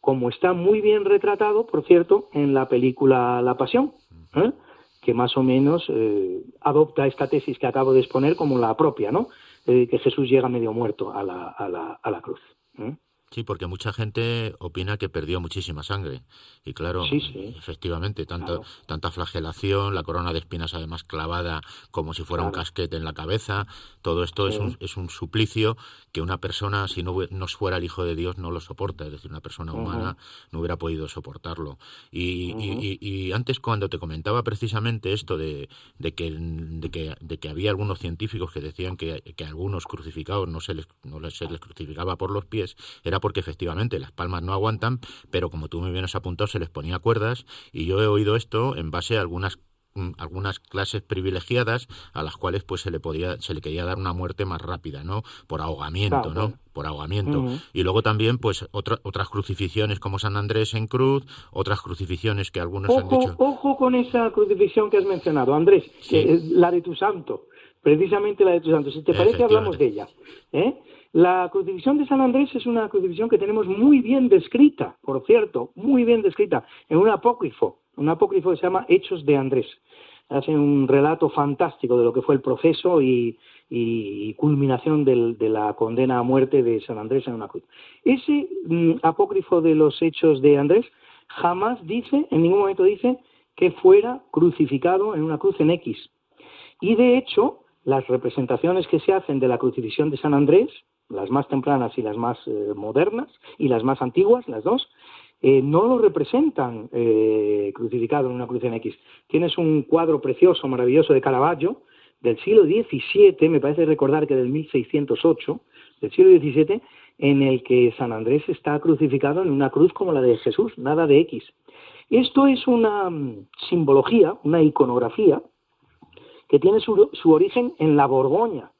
Como está muy bien retratado, por cierto, en la película La Pasión, ¿eh? Que más o menos eh, adopta esta tesis que acabo de exponer como la propia, ¿no? que Jesús llega medio muerto a la, a la, a la cruz. Sí, porque mucha gente opina que perdió muchísima sangre. Y claro, efectivamente, tanto, tanta flagelación, la corona de espinas además clavada como si fuera un casquete en la cabeza, todo esto es, un, es un suplicio que una persona, si no, no fuera el Hijo de Dios, no lo soporta. Es decir, una persona humana no hubiera podido soportarlo. Y, y, antes, cuando te comentaba precisamente esto de, de, que, de, que, de que había algunos científicos que decían que, que algunos crucificados no se les, no se les crucificaba por los pies, era porque efectivamente las palmas no aguantan, pero como tú me vienes apuntado, se les ponía cuerdas y yo he oído esto en base a algunas mm, algunas clases privilegiadas a las cuales pues se le podía se le quería dar una muerte más rápida no por ahogamiento no por ahogamiento. Y luego también pues otras crucifixiones como San Andrés en cruz otras crucifixiones que algunos ojo, han dicho ojo con esa crucifixión que has mencionado Andrés la de tu santo precisamente la de tu santo. Si te parece hablamos de ella ¿eh? La crucifixión de San Andrés es una crucifixión que tenemos muy bien descrita, por cierto, muy bien descrita, en un apócrifo, un apócrifo que se llama Hechos de Andrés. Hace un relato fantástico de lo que fue el proceso y, culminación de la condena a muerte de San Andrés en una cruz. Ese mm, apócrifo de los Hechos de Andrés jamás dice, en ningún momento dice, que fuera crucificado en una cruz en X. Y de hecho, las representaciones que se hacen de la crucifixión de San Andrés, las más tempranas y las más eh, modernas, y las más antiguas, las dos, eh, no lo representan eh, crucificado en una cruz en X. Tienes un cuadro precioso, maravilloso de Caravaggio, del siglo XVII, me parece recordar que del 1608, del siglo XVII, en el que San Andrés está crucificado en una cruz como la de Jesús, nada de X. Esto es una mm, simbología, una iconografía, que tiene su, su origen en la Borgoña,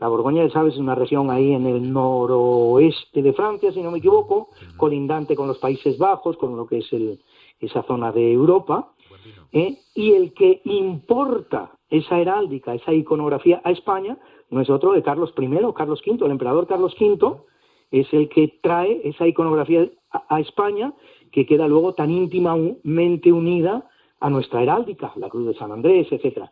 la Borgoña, sabes, es una región ahí en el noroeste de Francia, si no me equivoco, colindante con los Países Bajos, con lo que es esa zona de Europa. ¿eh? Y el que importa esa heráldica, esa iconografía a España, no es otro que Carlos I, Carlos V, el emperador Carlos V, es el que trae esa iconografía a España, que queda luego tan íntimamente unida a nuestra heráldica, la Cruz de San Andrés, etcétera.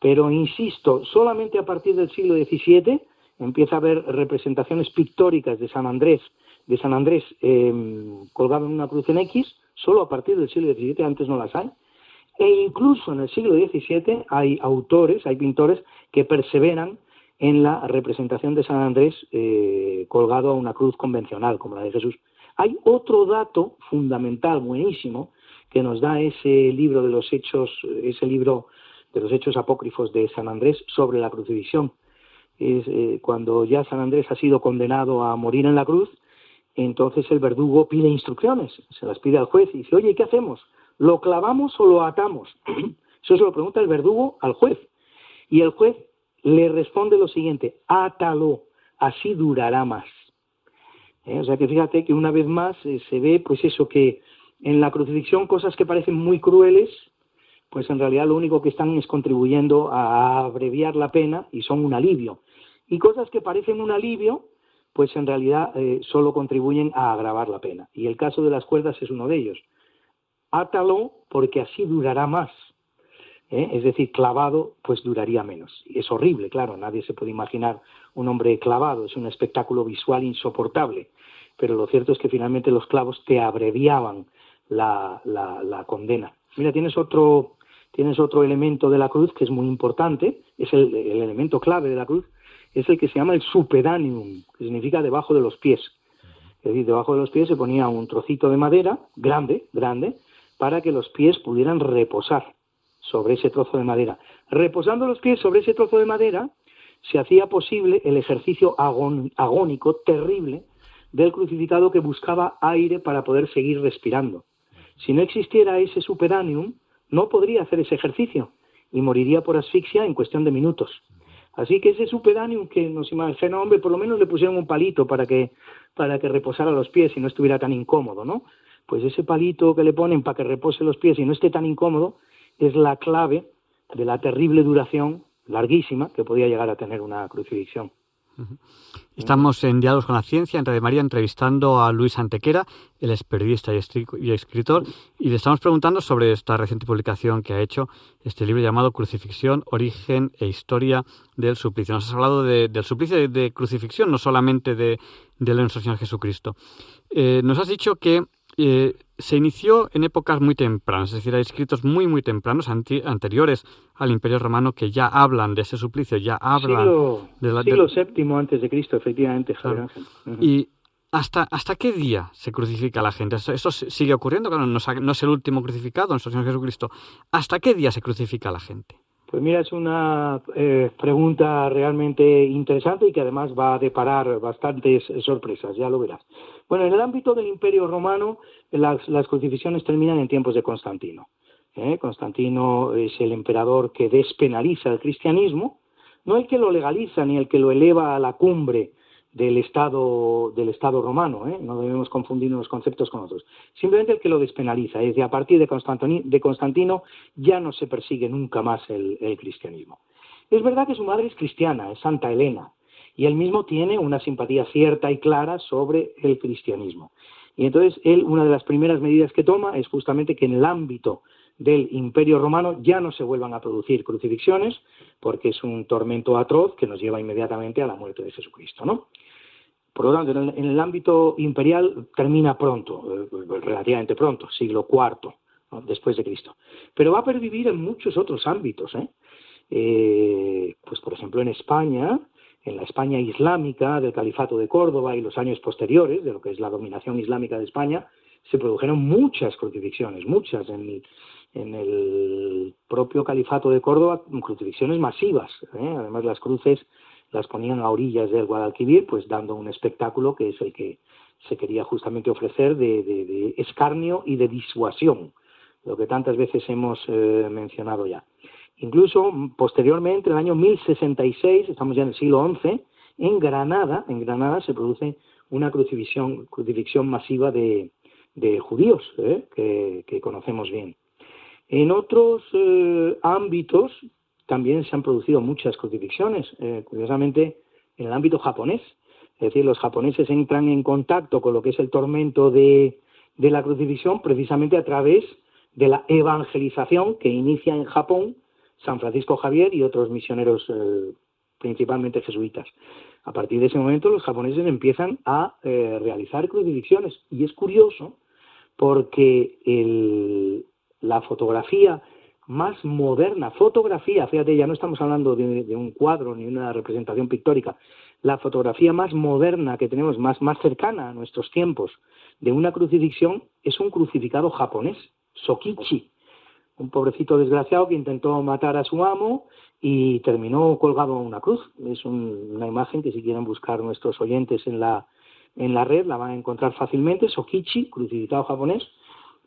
Pero, insisto, solamente a partir del siglo XVII empieza a haber representaciones pictóricas de San Andrés, de San Andrés em, colgado en una cruz en X, solo a partir del siglo XVII, antes no las hay. E incluso en el siglo XVII hay autores, hay pintores que perseveran en la representación de San Andrés eh, colgado a una cruz convencional, como la de Jesús. Hay otro dato fundamental, buenísimo, que nos da ese libro de los hechos, ese libro de los hechos apócrifos de San Andrés sobre la crucifixión. Es, eh, cuando ya San Andrés ha sido condenado a morir en la cruz, entonces el verdugo pide instrucciones, se las pide al juez y dice, oye, ¿qué hacemos? ¿Lo clavamos o lo atamos? Eso se lo pregunta el verdugo al juez. Y el juez le responde lo siguiente, átalo, así durará más. Eh, o sea que fíjate que una vez más eh, se ve pues eso que en la crucifixión cosas que parecen muy crueles pues en realidad lo único que están es contribuyendo a abreviar la pena y son un alivio. Y cosas que parecen un alivio, pues en realidad eh, solo contribuyen a agravar la pena. Y el caso de las cuerdas es uno de ellos. Átalo porque así durará más. ¿eh? Es decir, clavado pues duraría menos. Y es horrible, claro, nadie se puede imaginar un hombre clavado, es un espectáculo visual insoportable. Pero lo cierto es que finalmente los clavos te abreviaban la, la condena. Mira, tienes otro, tienes otro elemento de la cruz que es muy importante, es el, elemento clave de la cruz, es el que se llama el supedanium, que significa debajo de los pies. Es decir, debajo de los pies se ponía un trocito de madera, grande, grande, para que los pies pudieran reposar sobre ese trozo de madera. Reposando los pies sobre ese trozo de madera, se hacía posible el ejercicio agónico terrible del crucificado que buscaba aire para poder seguir respirando. Si no existiera ese supedanium, no podría hacer ese ejercicio y moriría por asfixia en cuestión de minutos. Así que ese supedáneo que nos imagina, hombre, por lo menos le pusieron un palito para que, para que reposara los pies y no estuviera tan incómodo, ¿no? pues ese palito que le ponen para que repose los pies y no esté tan incómodo es la clave de la terrible duración larguísima que podía llegar a tener una crucifixión. Estamos en Diálogos con la Ciencia, en Radio María, entrevistando a Luis Antequera, él es periodista y escritor, y le estamos preguntando sobre esta reciente publicación que ha hecho, este libro llamado Crucifixión, Origen e Historia del Suplicio. Nos has hablado del suplicio de, crucifixión, no solamente de, de nuestro Señor Jesucristo. Eh, nos has dicho que eh, se inició en épocas muy tempranas, es decir, hay escritos muy, muy tempranos, anteriores al Imperio Romano, que ya hablan de ese suplicio, ya hablan... Siglo, de la, siglo VII antes de Cristo, efectivamente, Javier Y ¿hasta, ¿hasta qué día se crucifica la gente? Eso, sigue ocurriendo, claro, no, no, es el último crucificado, nuestro Señor Jesucristo. ¿Hasta qué día se crucifica la gente? Pues mira, es una eh, pregunta realmente interesante y que además va a deparar bastantes sorpresas, ya lo verás. Bueno, en el ámbito del Imperio Romano, las, crucifixiones terminan en tiempos de Constantino. ¿eh? Constantino es el emperador que despenaliza el cristianismo, no el que lo legaliza ni el que lo eleva a la cumbre del Estado, del Estado romano, ¿eh? no debemos confundir unos conceptos con otros. Simplemente el que lo despenaliza, es decir, a partir de Constantino ya no se persigue nunca más el, cristianismo. Es verdad que su madre es cristiana, es Santa Elena, y él mismo tiene una simpatía cierta y clara sobre el cristianismo. Y entonces él, una de las primeras medidas que toma es justamente que en el ámbito del Imperio Romano ya no se vuelvan a producir crucifixiones, porque es un tormento atroz que nos lleva inmediatamente a la muerte de Jesucristo, ¿no? Por lo tanto, en el, ámbito imperial termina pronto, eh, relativamente pronto, siglo IV después de Cristo. Pero va a pervivir en muchos otros ámbitos. ¿eh? Eh, pues, por ejemplo, en España, en la España islámica del Califato de Córdoba y los años posteriores, de lo que es la dominación islámica de España, se produjeron muchas crucifixiones, muchas en, el propio Califato de Córdoba, crucifixiones masivas. Además, las cruces las ponían a orillas del Guadalquivir, pues dando un espectáculo que es el que se quería justamente ofrecer de, escarnio y de disuasión, lo que tantas veces hemos eh, mencionado ya. Incluso posteriormente, en el año 1066, estamos ya en el siglo XI, en Granada, en Granada se produce una crucifixión, masiva de, judíos, ¿eh? que, conocemos bien. En otros eh, ámbitos, también se han producido muchas crucifixiones, eh, curiosamente en el ámbito japonés. Es decir, los japoneses entran en contacto con lo que es el tormento de, la crucifixión precisamente a través de la evangelización que inicia en Japón San Francisco Javier y otros misioneros, eh, principalmente jesuitas. A partir de ese momento los japoneses empiezan a eh, realizar crucifixiones. Y es curioso porque la fotografía más moderna, fotografía, fíjate, ya no estamos hablando de, un cuadro ni una representación pictórica, la fotografía más moderna que tenemos, más, más cercana a nuestros tiempos, de una crucifixión, es un crucificado japonés, Sokichi, un pobrecito desgraciado que intentó matar a su amo y terminó colgado a una cruz. Es una imagen que si quieren buscar nuestros oyentes en la, en la red la van a encontrar fácilmente, Sokichi, crucificado japonés,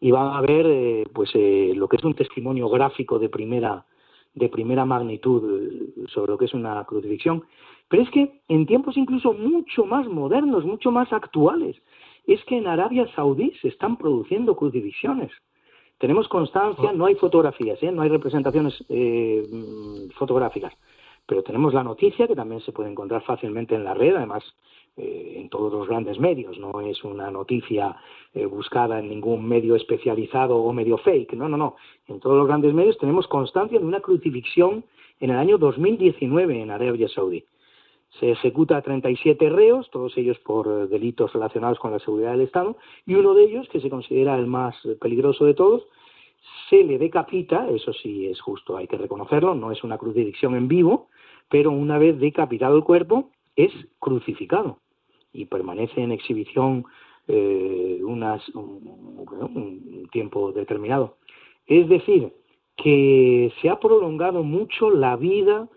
y van a ver eh, pues eh, lo que es un testimonio gráfico de primera de primera magnitud eh, sobre lo que es una crucifixión pero es que en tiempos incluso mucho más modernos mucho más actuales es que en Arabia Saudí se están produciendo crucifixiones tenemos constancia no hay fotografías no hay representaciones fotográficas. Pero tenemos la noticia que también se puede encontrar fácilmente en la red además eh, en todos los grandes medios, no es una noticia eh, buscada en ningún medio especializado o medio fake, no, no, no. En todos los grandes medios tenemos constancia de una crucifixión en el año 2019 en Arabia Saudí. Se ejecuta a 37 reos, todos ellos por eh, delitos relacionados con la seguridad del Estado, y uno de ellos, que se considera el más peligroso de todos, se le decapita, eso sí es justo, hay que reconocerlo, no es una crucifixión en vivo, pero una vez decapitado el cuerpo, es crucificado y permanece en exhibición eh, unas, un, tiempo determinado. Es decir, que se ha prolongado mucho la vida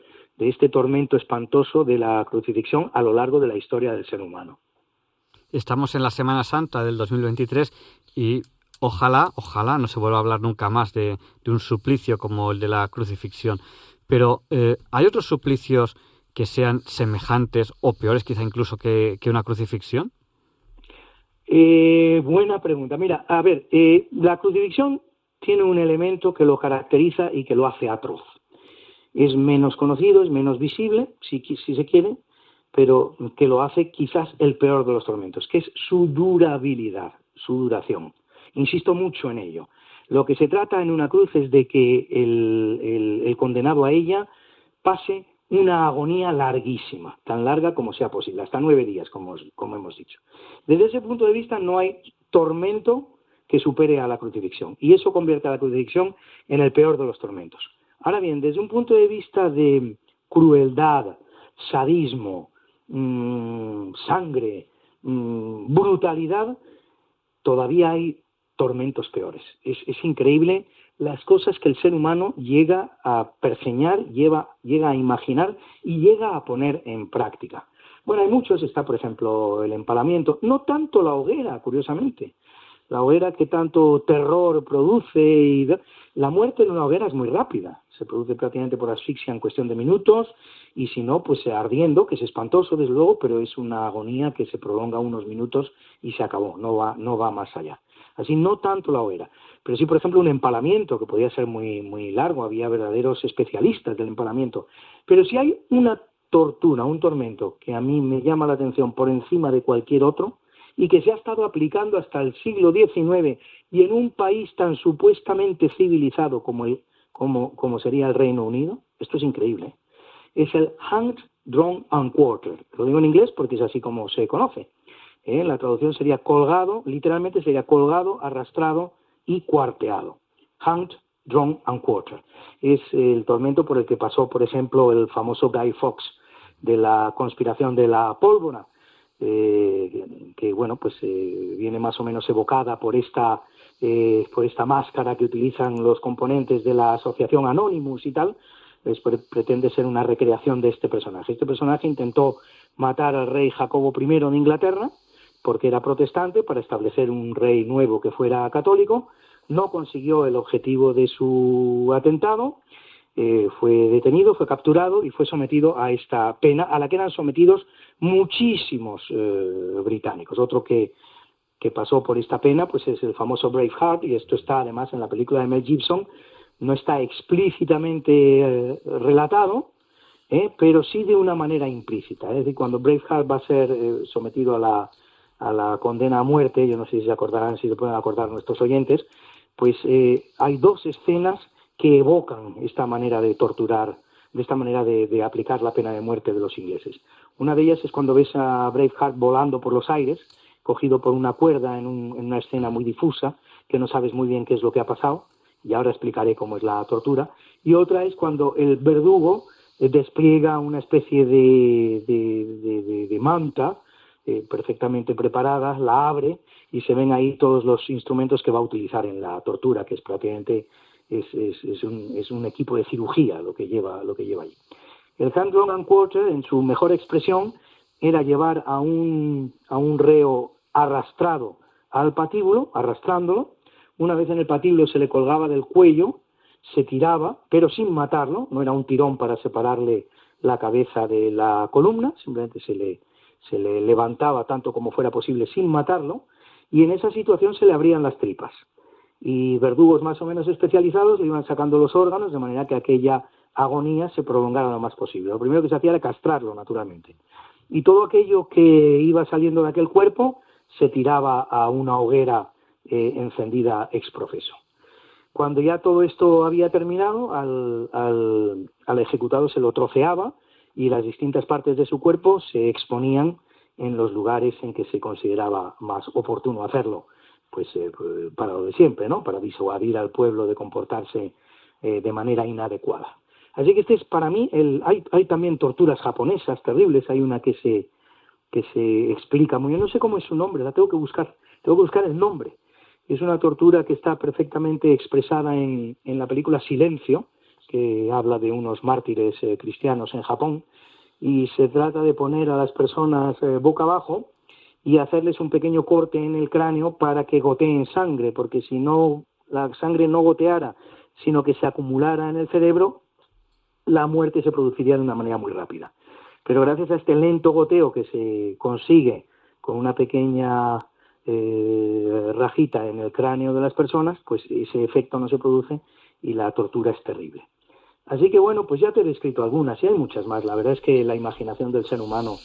de este tormento espantoso de la crucifixión a lo largo de la historia del ser humano. Estamos en la Semana Santa del 2023 y ojalá, ojalá no se vuelva a hablar nunca más de, un suplicio como el de la crucifixión. Pero eh, hay otros suplicios que sean semejantes o peores quizá incluso que, una crucifixión? Eh, buena pregunta. Mira, a ver, eh, la crucifixión tiene un elemento que lo caracteriza y que lo hace atroz. Es menos conocido, es menos visible, si, si se quiere, pero que lo hace quizás el peor de los tormentos, que es su durabilidad, su duración. Insisto mucho en ello. Lo que se trata en una cruz es de que el, condenado a ella pase una agonía larguísima, tan larga como sea posible, hasta nueve días, como, como hemos dicho. Desde ese punto de vista no hay tormento que supere a la crucifixión, y eso convierte a la crucifixión en el peor de los tormentos. Ahora bien, desde un punto de vista de crueldad, sadismo, mm, sangre, mm, brutalidad, todavía hay tormentos peores. Es, increíble las cosas que el ser humano llega a pergeñar, llega a imaginar y llega a poner en práctica. Bueno, hay muchos, está por ejemplo el empalamiento, no tanto la hoguera, curiosamente. La hoguera que tanto terror produce y la muerte en una hoguera es muy rápida, se produce prácticamente por asfixia en cuestión de minutos y si no, pues ardiendo, que es espantoso desde luego, pero es una agonía que se prolonga unos minutos y se acabó, no va, no va más allá. Así no tanto la hoguera, pero sí, por ejemplo, un empalamiento que podía ser muy, muy largo, había verdaderos especialistas del empalamiento. Pero si hay una tortura, un tormento que a mí me llama la atención por encima de cualquier otro, y que se ha estado aplicando hasta el siglo XIX y en un país tan supuestamente civilizado como, el, como, como sería el Reino Unido, esto es increíble, es el hanged, drawn and quartered. Lo digo en inglés porque es así como se conoce. ¿eh? La traducción sería colgado, literalmente sería colgado, arrastrado y cuarteado. Hanged, drawn and quartered. Es el tormento por el que pasó, por ejemplo, el famoso Guy Fawkes de la conspiración de la pólvora, eh, que bueno pues eh, viene más o menos evocada por esta eh, por esta máscara que utilizan los componentes de la asociación Anonymous y tal pues pretende ser una recreación de este personaje. Este personaje intentó matar al rey Jacobo I de Inglaterra porque era protestante para establecer un rey nuevo que fuera católico. No consiguió el objetivo de su atentado eh, fue detenido, fue capturado y fue sometido a esta pena a la que eran sometidos muchísimos eh, británicos. Otro que, que pasó por esta pena pues es el famoso Braveheart y esto está además en la película de Mel Gibson, no está explícitamente eh, relatado, pero sí de una manera implícita. Es decir, cuando Braveheart va a ser sometido a la, a la condena a muerte, yo no sé si se acordarán, si se pueden acordar nuestros oyentes, pues hay dos escenas que evocan esta manera de torturar, de esta manera de, aplicar la pena de muerte de los ingleses. Una de ellas es cuando ves a Braveheart volando por los aires, cogido por una cuerda en, una escena muy difusa, que no sabes muy bien qué es lo que ha pasado, y ahora explicaré cómo es la tortura. Y otra es cuando el verdugo eh, despliega una especie de, manta eh, perfectamente preparada, la abre y se ven ahí todos los instrumentos que va a utilizar en la tortura, que es prácticamente es, un, equipo de cirugía lo que lleva, lo que lleva allí. El hand and quarter, en su mejor expresión, era llevar a un, a un reo arrastrado al patíbulo, arrastrándolo. Una vez en el patíbulo se le colgaba del cuello, se tiraba, pero sin matarlo, no era un tirón para separarle la cabeza de la columna, simplemente se le, se le levantaba tanto como fuera posible sin matarlo, y en esa situación se le abrían las tripas y verdugos más o menos especializados le iban sacando los órganos de manera que aquella agonía se prolongara lo más posible. Lo primero que se hacía era castrarlo, naturalmente. Y todo aquello que iba saliendo de aquel cuerpo se tiraba a una hoguera eh, encendida ex profeso. Cuando ya todo esto había terminado, al, al, al ejecutado se lo troceaba y las distintas partes de su cuerpo se exponían en los lugares en que se consideraba más oportuno hacerlo pues eh, para lo de siempre, ¿no? Para disuadir al pueblo de comportarse eh, de manera inadecuada. Así que este es para mí, el, hay, hay también torturas japonesas terribles, hay una que se, que se explica muy bien, no sé cómo es su nombre, la tengo que buscar, tengo que buscar el nombre. Es una tortura que está perfectamente expresada en, en la película Silencio, que habla de unos mártires eh, cristianos en Japón, y se trata de poner a las personas boca abajo y hacerles un pequeño corte en el cráneo para que goteen sangre, porque si no la sangre no goteara, sino que se acumulara en el cerebro, la muerte se produciría de una manera muy rápida. Pero gracias a este lento goteo que se consigue con una pequeña eh, rajita en el cráneo de las personas, pues ese efecto no se produce y la tortura es terrible. Así que bueno, pues ya te he descrito algunas y hay muchas más. La verdad es que la imaginación del ser humano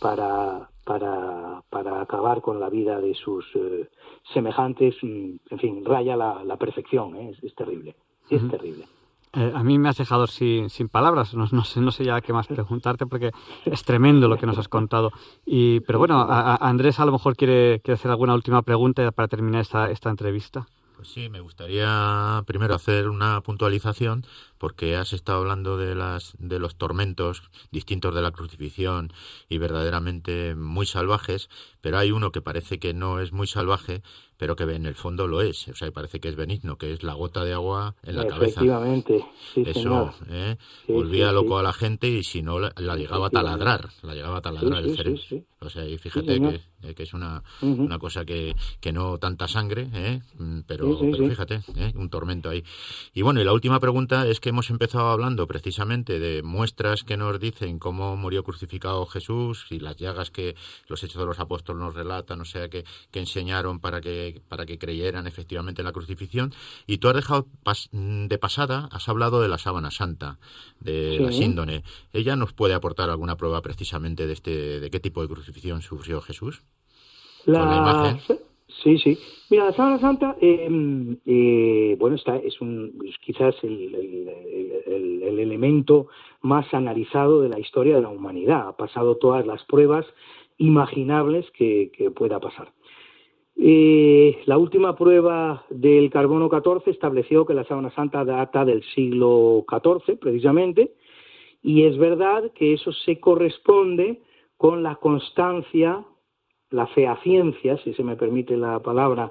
para, para, para acabar con la vida de sus eh, semejantes, mm, en fin, raya la, perfección, ¿eh? es, terrible, es terrible. Eh, a mí me has dejado sin, sin palabras, no, no, sé, no sé ya qué más preguntarte porque es tremendo lo que nos has contado. Y, pero bueno, Andrés a lo mejor quiere, quiere hacer alguna última pregunta para terminar esta, esta entrevista. Pues sí, me gustaría primero hacer una puntualización porque has estado hablando de las de los tormentos distintos de la crucifixión y verdaderamente muy salvajes, pero hay uno que parece que no es muy salvaje, pero que en el fondo lo es, o sea, parece que es benigno, que es la gota de agua en la cabeza. Efectivamente, sí, Eso, ¿eh? volvía loco a la gente y si no, la, llegaba a taladrar, la llegaba a taladrar el cerebro. O sea, y fíjate que, eh, que, es una, una cosa que, que no tanta sangre, ¿eh? Pero, pero fíjate, ¿eh? un tormento ahí. Y bueno, y la última pregunta es que hemos empezado hablando precisamente de muestras que nos dicen cómo murió crucificado Jesús y las llagas que los hechos de los apóstoles nos relatan, o sea, que, que enseñaron para que para que creyeran efectivamente en la crucifixión. Y tú has dejado de pasada, has hablado de la sábana santa, de la síndone. ¿Ella nos puede aportar alguna prueba precisamente de, este, de qué tipo de crucifixión sufrió Jesús? La... Sí, sí. Mira, la sábana santa, em, eh, bueno, está, es un, quizás el, el, elemento más analizado de la historia de la humanidad. Ha pasado todas las pruebas imaginables que, que pueda pasar. Eh, la última prueba del carbono 14 estableció que la sábana santa data del siglo XIV, precisamente, y es verdad que eso se corresponde con la constancia, la fehaciencia, si se me permite la palabra,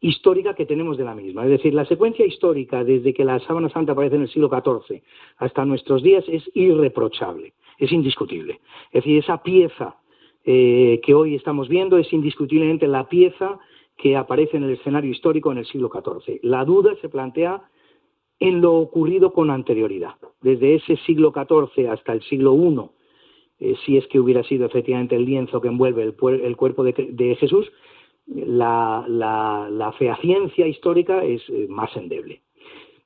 histórica que tenemos de la misma. Es decir, la secuencia histórica desde que la sábana santa aparece en el siglo XIV hasta nuestros días es irreprochable, es indiscutible. Es decir, esa pieza eh, que hoy estamos viendo es indiscutiblemente la pieza que aparece en el escenario histórico en el siglo XIV. La duda se plantea en lo ocurrido con anterioridad. Desde ese siglo XIV hasta el siglo I, eh, si es que hubiera sido efectivamente el lienzo que envuelve el, cuerpo de, Jesús, la, la, fehaciencia histórica es eh, más endeble.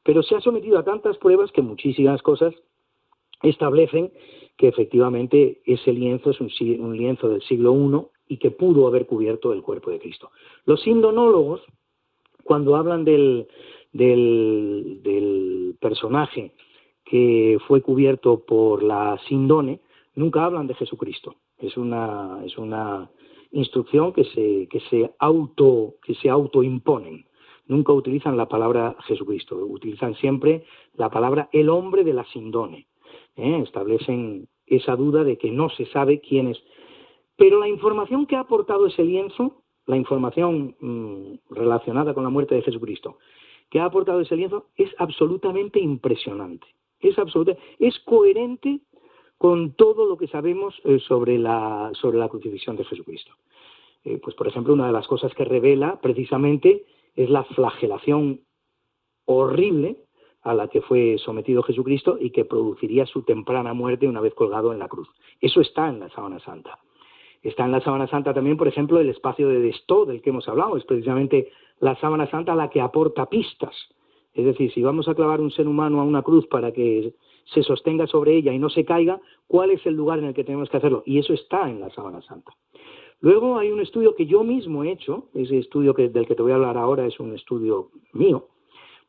Pero se ha sometido a tantas pruebas que muchísimas cosas establecen que efectivamente ese lienzo es un, lienzo del siglo I y que pudo haber cubierto el cuerpo de Cristo. Los sindonólogos, cuando hablan del, del, personaje que fue cubierto por la sindone, nunca hablan de Jesucristo. Es una, es una instrucción que se, que se auto, que se autoimponen. Nunca utilizan la palabra Jesucristo, utilizan siempre la palabra el hombre de la sindone. ¿eh? Establecen esa duda de que no se sabe quién es pero la información que ha aportado ese lienzo, la información mm, relacionada con la muerte de Jesucristo, que ha aportado ese lienzo, es absolutamente impresionante. Es, absoluta, es coherente con todo lo que sabemos eh, sobre, la, sobre la crucifixión de Jesucristo. Eh, pues, por ejemplo, una de las cosas que revela precisamente es la flagelación horrible a la que fue sometido Jesucristo y que produciría su temprana muerte una vez colgado en la cruz. Eso está en la sábana santa. Está en la sábana santa también, por ejemplo, el espacio de Destó del que hemos hablado. Es precisamente la sábana santa la que aporta pistas. Es decir, si vamos a clavar un ser humano a una cruz para que se sostenga sobre ella y no se caiga, ¿cuál es el lugar en el que tenemos que hacerlo? Y eso está en la sábana santa. Luego hay un estudio que yo mismo he hecho, ese estudio que, del que te voy a hablar ahora es un estudio mío.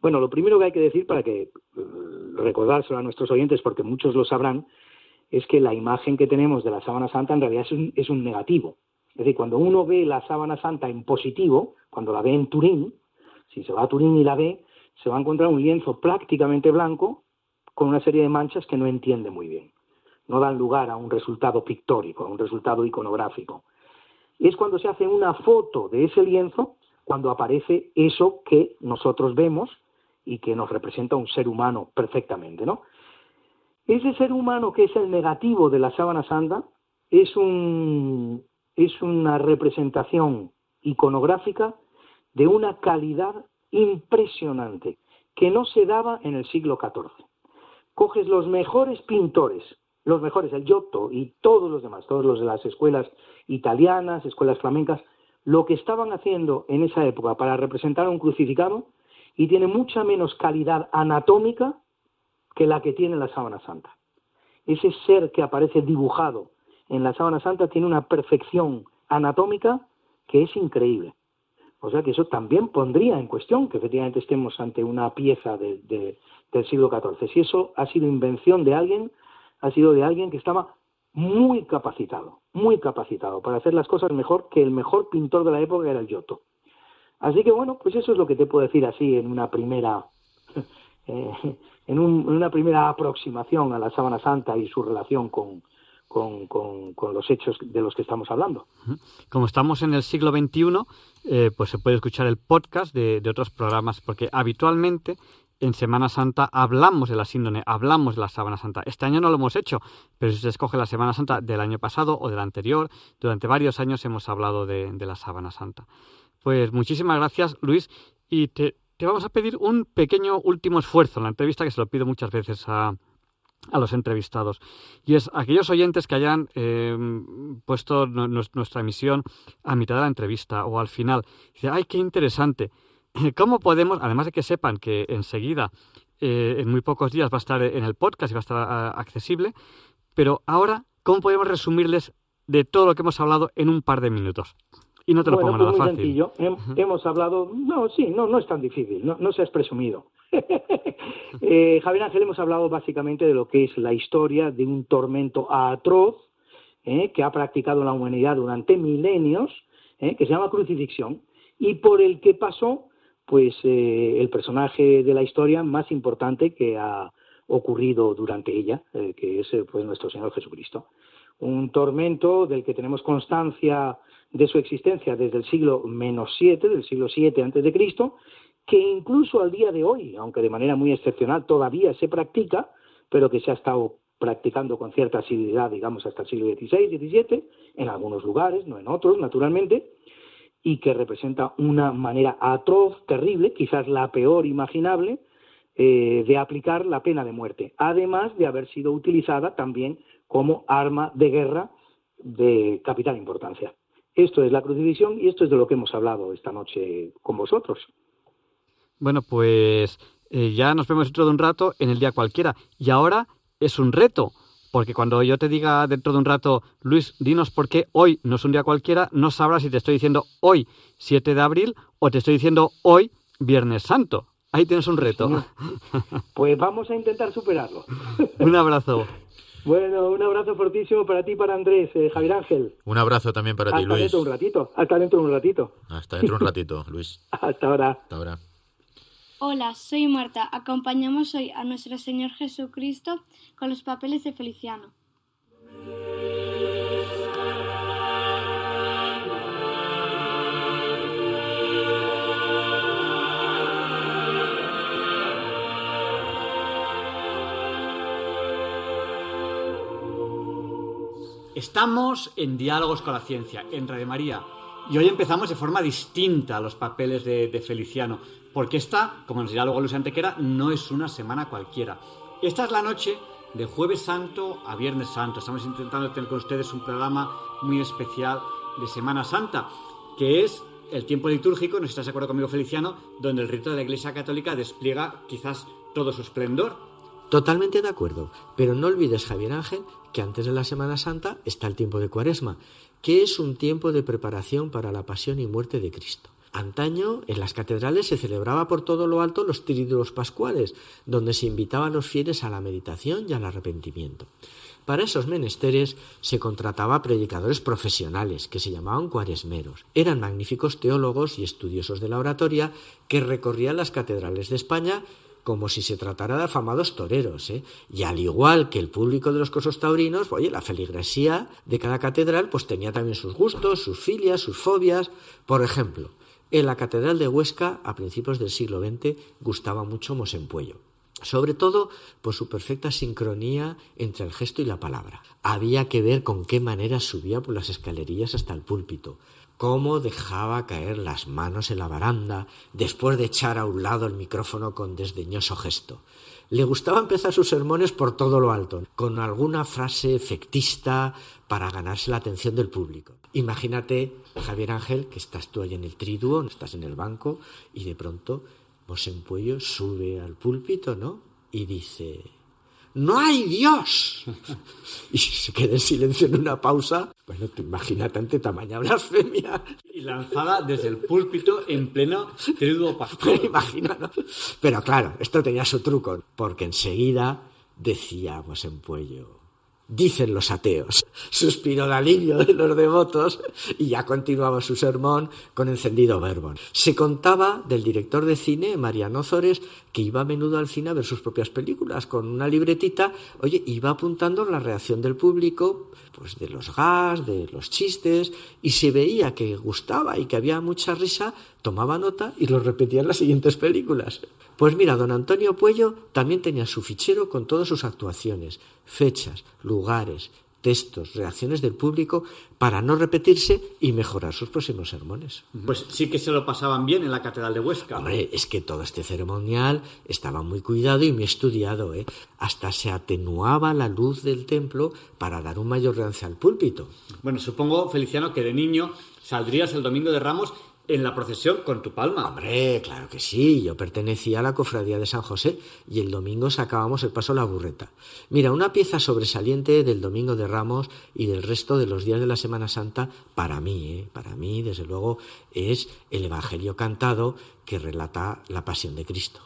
Bueno, lo primero que hay que decir para que eh, recordárselo a nuestros oyentes, porque muchos lo sabrán, es que la imagen que tenemos de la sábana santa en realidad es un, negativo. Es decir, cuando uno ve la sábana santa en positivo, cuando la ve en Turín, si se va a Turín y la ve, se va a encontrar un lienzo prácticamente blanco con una serie de manchas que no entiende muy bien. No dan lugar a un resultado pictórico, a un resultado iconográfico. Es cuando se hace una foto de ese lienzo cuando aparece eso que nosotros vemos y que nos representa un ser humano perfectamente, ¿no? Ese ser humano que es el negativo de la sábana santa es, un, es una representación iconográfica de una calidad impresionante que no se daba en el siglo XIV. Coges los mejores pintores, los mejores, el Giotto y todos los demás, todos los de las escuelas italianas, escuelas flamencas, lo que estaban haciendo en esa época para representar a un crucificado y tiene mucha menos calidad anatómica que la que tiene la sábana santa. Ese ser que aparece dibujado en la sábana santa tiene una perfección anatómica que es increíble. O sea que eso también pondría en cuestión que efectivamente estemos ante una pieza del siglo XIV. Si eso ha sido invención de alguien, ha sido de alguien que estaba muy capacitado, muy capacitado para hacer las cosas mejor que el mejor pintor de la época era el Giotto. Así que bueno, pues eso es lo que te puedo decir así en una primera, eh, en, una primera aproximación a la Sábana Santa y su relación con, con, los hechos de los que estamos hablando. Como estamos en el siglo XXI, eh, pues se puede escuchar el podcast de, de, otros programas, porque habitualmente en Semana Santa hablamos de la síndrome, hablamos de la Sábana Santa. Este año no lo hemos hecho, pero si se escoge la Semana Santa del año pasado o del anterior, durante varios años hemos hablado de, la Sábana Santa. Pues muchísimas gracias, Luis, y te, vamos a pedir un pequeño último esfuerzo en la entrevista que se lo pido muchas veces a, los entrevistados. Y es aquellos oyentes que hayan eh, puesto nuestra emisión a mitad de la entrevista o al final. Dice, ay, qué interesante. ¿Cómo podemos, además de que sepan que enseguida, eh, en muy pocos días, va a estar en el podcast y va a estar ah, accesible, pero ahora, ¿cómo podemos resumirles de todo lo que hemos hablado en un par de minutos? Y no te lo pongo pues nada muy fácil. Sencillo. Hemos hablado, no, sí, no, no es tan difícil, no, no seas presumido. eh, Javier Ángel, hemos hablado básicamente de lo que es la historia de un tormento atroz eh, que ha practicado la humanidad durante milenios, eh, que se llama crucifixión, y por el que pasó pues el personaje de la historia más importante que ha ocurrido durante ella, que es pues nuestro Señor Jesucristo. Un tormento del que tenemos constancia de su existencia desde el siglo menos siete, del siglo 7 antes de Cristo, que incluso al día de hoy, aunque de manera muy excepcional todavía se practica, pero que se ha estado practicando con cierta asiduidad, digamos, hasta el siglo XVI, XVII, en algunos lugares, no en otros, naturalmente, y que representa una manera atroz, terrible, quizás la peor imaginable, eh, de aplicar la pena de muerte, además de haber sido utilizada también como arma de guerra de capital importancia. Esto es la crucifixión y esto es de lo que hemos hablado esta noche con vosotros. Bueno, pues eh, ya nos vemos dentro de un rato en el día cualquiera. Y ahora es un reto, porque cuando yo te diga dentro de un rato, Luis, dinos por qué hoy no es un día cualquiera, no sabrás si te estoy diciendo hoy 7 de abril o te estoy diciendo hoy Viernes Santo. Ahí tienes un reto. Pues vamos a intentar superarlo. un abrazo. Bueno, un abrazo fortísimo para ti, para Andrés, eh, Javier Ángel. Un abrazo también para ti, Luis. Hasta dentro de un ratito. Hasta dentro de un ratito. Hasta dentro de un ratito, Luis. Hasta ahora. Hasta ahora. Hola, soy Marta. Acompañamos hoy a nuestro Señor Jesucristo con los papeles de Feliciano. Estamos en Diálogos con la Ciencia, en Radio María, y hoy empezamos de forma distinta los papeles de, Feliciano porque esta, como nos dirá luego Luis Antequera, no es una semana cualquiera. Esta es la noche de Jueves Santo a Viernes Santo. Estamos intentando tener con ustedes un programa muy especial de Semana Santa, que es el tiempo litúrgico, no estás de acuerdo conmigo, Feliciano, donde el rito de la Iglesia Católica despliega quizás todo su esplendor. Totalmente de acuerdo, pero no olvides, Javier Ángel, que antes de la Semana Santa está el tiempo de Cuaresma, que es un tiempo de preparación para la pasión y muerte de Cristo. Antaño en las catedrales se celebraba por todo lo alto los triduos pascuales, donde se invitaba a los fieles a la meditación y al arrepentimiento. Para esos menesteres se contrataba predicadores profesionales, que se llamaban cuaresmeros. Eran magníficos teólogos y estudiosos de la oratoria que recorrían las catedrales de España como si se tratara de afamados toreros, ¿eh? y al igual que el público de los cosos taurinos, oye, la feligresía de cada catedral pues tenía también sus gustos, sus filias, sus fobias. Por ejemplo, en la Catedral de Huesca, a principios del siglo XX, gustaba mucho Mosempuello. sobre todo por su perfecta sincronía entre el gesto y la palabra. Había que ver con qué manera subía por las escalerillas hasta el púlpito, cómo dejaba caer las manos en la baranda después de echar a un lado el micrófono con desdeñoso gesto. Le gustaba empezar sus sermones por todo lo alto, con alguna frase efectista para ganarse la atención del público. Imagínate, Javier Ángel, que estás tú ahí en el triduo, estás en el banco, y de pronto Puello sube al púlpito, ¿no? Y dice, ¡No hay Dios! Y se queda en silencio en una pausa. Bueno, te imaginas ante tamaña blasfemia. Y lanzada desde el púlpito en pleno triduo pastor. Imagina, ¿no? Pero claro, esto tenía su truco, porque enseguida decía Puello dicen los ateos. Suspiró de alivio de los devotos y ya continuaba su sermón con encendido verbo. Se contaba del director de cine, Mariano Ozores, que iba a menudo al cine a ver sus propias películas con una libretita, oye, iba apuntando la reacción del público, pues de los gas, de los chistes, y se veía que gustaba y que había mucha risa, tomaba nota y lo repetía en las siguientes películas. Pues mira, don Antonio Puello también tenía su fichero con todas sus actuaciones, fechas, lugares, textos, reacciones del público para no repetirse y mejorar sus próximos sermones. Pues sí que se lo pasaban bien en la Catedral de Huesca. Hombre, es que todo este ceremonial estaba muy cuidado y muy estudiado, ¿eh? Hasta se atenuaba la luz del templo para dar un mayor realce al púlpito. Bueno, supongo, Feliciano, que de niño saldrías el domingo de Ramos en la procesión con tu palma. Hombre, claro que sí. Yo pertenecía a la cofradía de San José y el domingo sacábamos el paso a la burreta. Mira, una pieza sobresaliente del domingo de Ramos y del resto de los días de la Semana Santa, para mí, ¿eh? para mí, desde luego, es el Evangelio cantado que relata la pasión de Cristo.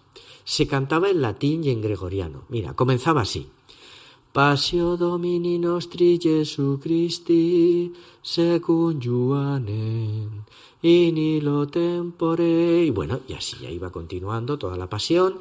Se cantaba en latín y en gregoriano. Mira, comenzaba así. Pasio Domini nostri Jesu Christi, secum Juanem y lo tempore. Y bueno, y así ya iba continuando toda la pasión.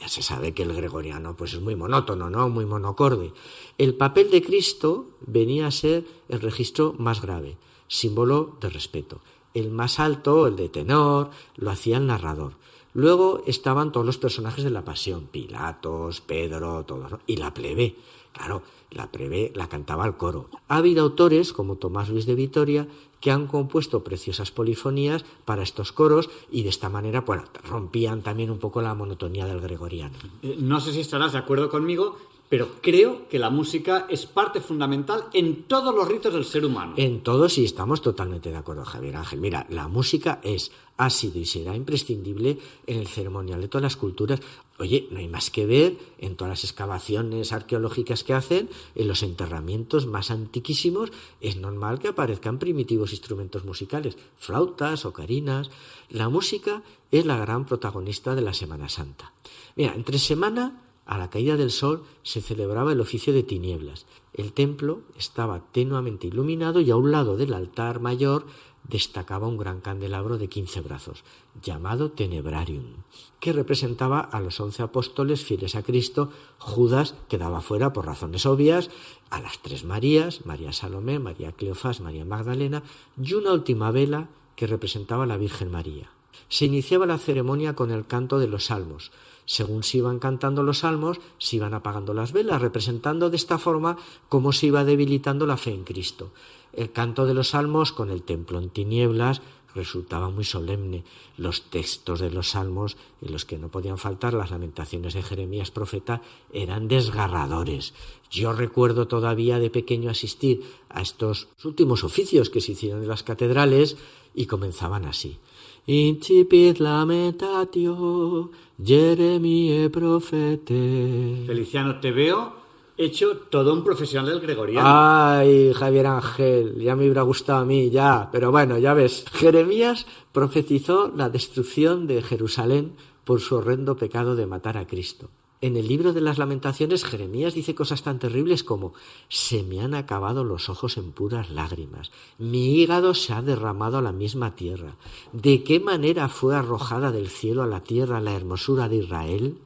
Ya se sabe que el gregoriano pues es muy monótono, ¿no? Muy monocorde. El papel de Cristo venía a ser el registro más grave, símbolo de respeto. El más alto, el de tenor, lo hacía el narrador. Luego estaban todos los personajes de la pasión, Pilatos, Pedro, todos, y la plebe. Claro, la plebe la cantaba al coro. Ha habido autores como Tomás Luis de Vitoria que han compuesto preciosas polifonías para estos coros y de esta manera bueno, rompían también un poco la monotonía del gregoriano. Eh, no sé si estarás de acuerdo conmigo, pero creo que la música es parte fundamental en todos los ritos del ser humano. En todos y estamos totalmente de acuerdo, Javier Ángel. Mira, la música es, ha sido y será imprescindible en el ceremonial de todas las culturas. Oye, no hay más que ver en todas las excavaciones arqueológicas que hacen, en los enterramientos más antiquísimos, es normal que aparezcan primitivos instrumentos musicales, flautas, ocarinas. La música es la gran protagonista de la Semana Santa. Mira, entre semana a la caída del sol se celebraba el oficio de tinieblas. El templo estaba tenuamente iluminado y a un lado del altar mayor destacaba un gran candelabro de quince brazos, llamado Tenebrarium, que representaba a los once apóstoles fieles a Cristo. Judas quedaba fuera por razones obvias, a las tres Marías, María Salomé, María Cleofás, María Magdalena, y una última vela que representaba a la Virgen María. Se iniciaba la ceremonia con el canto de los salmos, según se iban cantando los salmos, se iban apagando las velas, representando de esta forma cómo se iba debilitando la fe en Cristo. El canto de los salmos con el templo en tinieblas resultaba muy solemne. Los textos de los salmos, en los que no podían faltar las lamentaciones de Jeremías profeta, eran desgarradores. Yo recuerdo todavía de pequeño asistir a estos últimos oficios que se hicieron en las catedrales y comenzaban así. Incipit lamentatio Jeremie profete. Feliciano, te veo hecho todo un profesional del gregoriano. Ay, Javier Ángel, ya me hubiera gustado a mí, ya. Pero bueno, ya ves, Jeremías profetizó la destrucción de Jerusalén por su horrendo pecado de matar a Cristo. En el libro de las lamentaciones, Jeremías dice cosas tan terribles como se me han acabado los ojos en puras lágrimas, mi hígado se ha derramado a la misma tierra. ¿De qué manera fue arrojada del cielo a la tierra la hermosura de Israel?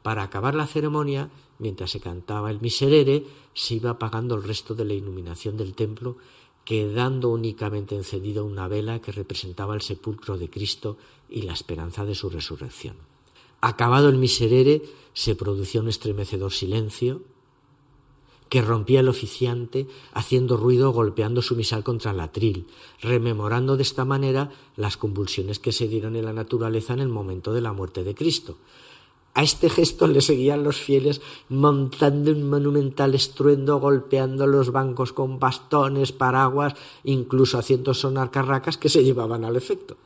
Para acabar la ceremonia, mientras se cantaba el miserere, se iba apagando el resto de la iluminación del templo, quedando únicamente encendida una vela que representaba el sepulcro de Cristo y la esperanza de su resurrección. Acabado el miserere, se producía un estremecedor silencio que rompía el oficiante haciendo ruido golpeando su misal contra el atril, rememorando de esta manera las convulsiones que se dieron en la naturaleza en el momento de la muerte de Cristo. A este gesto le seguían los fieles montando un monumental estruendo, golpeando los bancos con bastones, paraguas, incluso haciendo sonar carracas que se llevaban al efecto.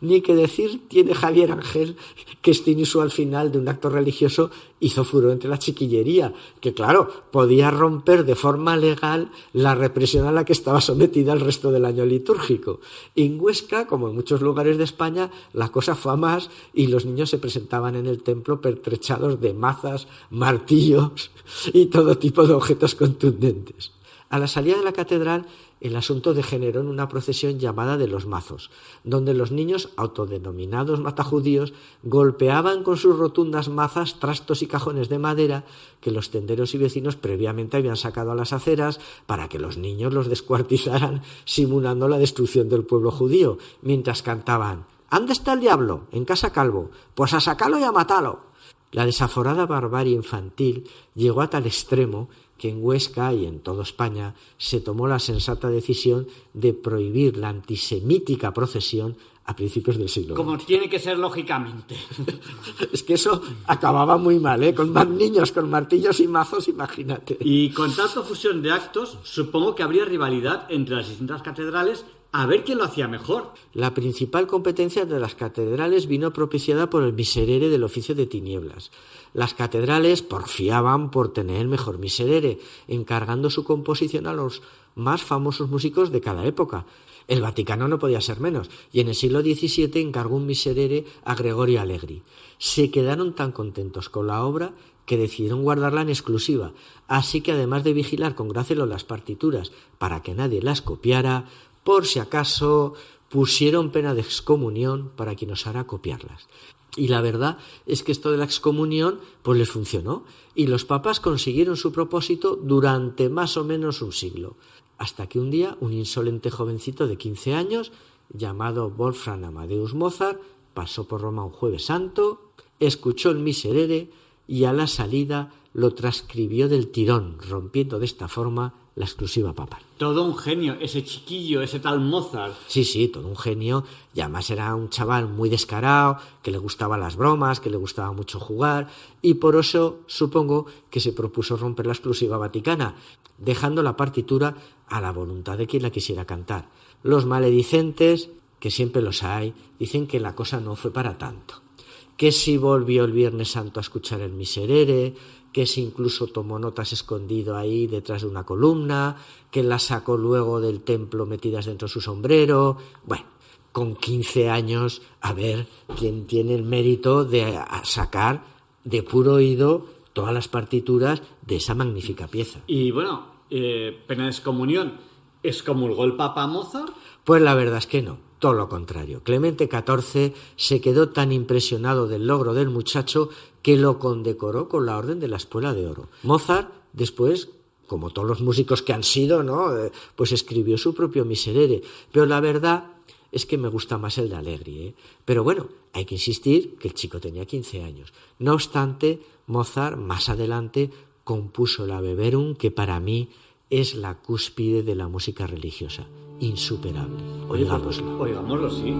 Ni que decir tiene Javier Ángel que este inusual final de un acto religioso hizo furor entre la chiquillería, que claro, podía romper de forma legal la represión a la que estaba sometida el resto del año litúrgico. En Huesca, como en muchos lugares de España, la cosa fue a más y los niños se presentaban en el templo pertrechados de mazas, martillos y todo tipo de objetos contundentes. A la salida de la catedral el asunto degeneró en una procesión llamada de los mazos, donde los niños autodenominados matajudíos golpeaban con sus rotundas mazas trastos y cajones de madera que los tenderos y vecinos previamente habían sacado a las aceras para que los niños los descuartizaran simulando la destrucción del pueblo judío, mientras cantaban ¿Dónde está el diablo? En casa calvo. Pues a sacarlo y a matarlo. La desaforada barbarie infantil llegó a tal extremo que en Huesca y en toda España se tomó la sensata decisión de prohibir la antisemítica procesión a principios del siglo Como tiene que ser lógicamente. es que eso acababa muy mal, ¿eh? Con más niños, con martillos y mazos, imagínate. Y con tanta fusión de actos, supongo que habría rivalidad entre las distintas catedrales a ver quién lo hacía mejor. La principal competencia de las catedrales vino propiciada por el miserere del oficio de tinieblas. Las catedrales porfiaban por tener el mejor miserere, encargando su composición a los más famosos músicos de cada época. El Vaticano no podía ser menos, y en el siglo XVII encargó un miserere a Gregorio Allegri. Se quedaron tan contentos con la obra que decidieron guardarla en exclusiva, así que además de vigilar con gracelo las partituras para que nadie las copiara, por si acaso pusieron pena de excomunión para quien osara copiarlas. Y la verdad es que esto de la excomunión pues les funcionó y los papas consiguieron su propósito durante más o menos un siglo, hasta que un día un insolente jovencito de 15 años llamado Wolfram Amadeus Mozart pasó por Roma un jueves santo, escuchó el miserere y a la salida lo transcribió del tirón, rompiendo de esta forma la exclusiva papal. Todo un genio, ese chiquillo, ese tal Mozart. Sí, sí, todo un genio. Y además era un chaval muy descarado, que le gustaban las bromas, que le gustaba mucho jugar, y por eso supongo que se propuso romper la exclusiva vaticana, dejando la partitura a la voluntad de quien la quisiera cantar. Los maledicentes, que siempre los hay, dicen que la cosa no fue para tanto. Que si volvió el Viernes Santo a escuchar el Miserere, que se incluso tomó notas escondido ahí detrás de una columna, que las sacó luego del templo metidas dentro de su sombrero. Bueno, con 15 años, a ver quién tiene el mérito de sacar de puro oído todas las partituras de esa magnífica pieza. Y bueno, eh, pena de excomunión, ¿excomulgó el Papa Mozart? Pues la verdad es que no todo lo contrario. Clemente XIV se quedó tan impresionado del logro del muchacho que lo condecoró con la Orden de la Espuela de Oro. Mozart, después, como todos los músicos que han sido, ¿no? Eh, pues escribió su propio Miserere. Pero la verdad es que me gusta más el de Allegri. ¿eh? Pero bueno, hay que insistir que el chico tenía 15 años. No obstante, Mozart más adelante compuso la Beberum, que para mí es la cúspide de la música religiosa insuperable. Oigámoslo. Oigámoslo, sí.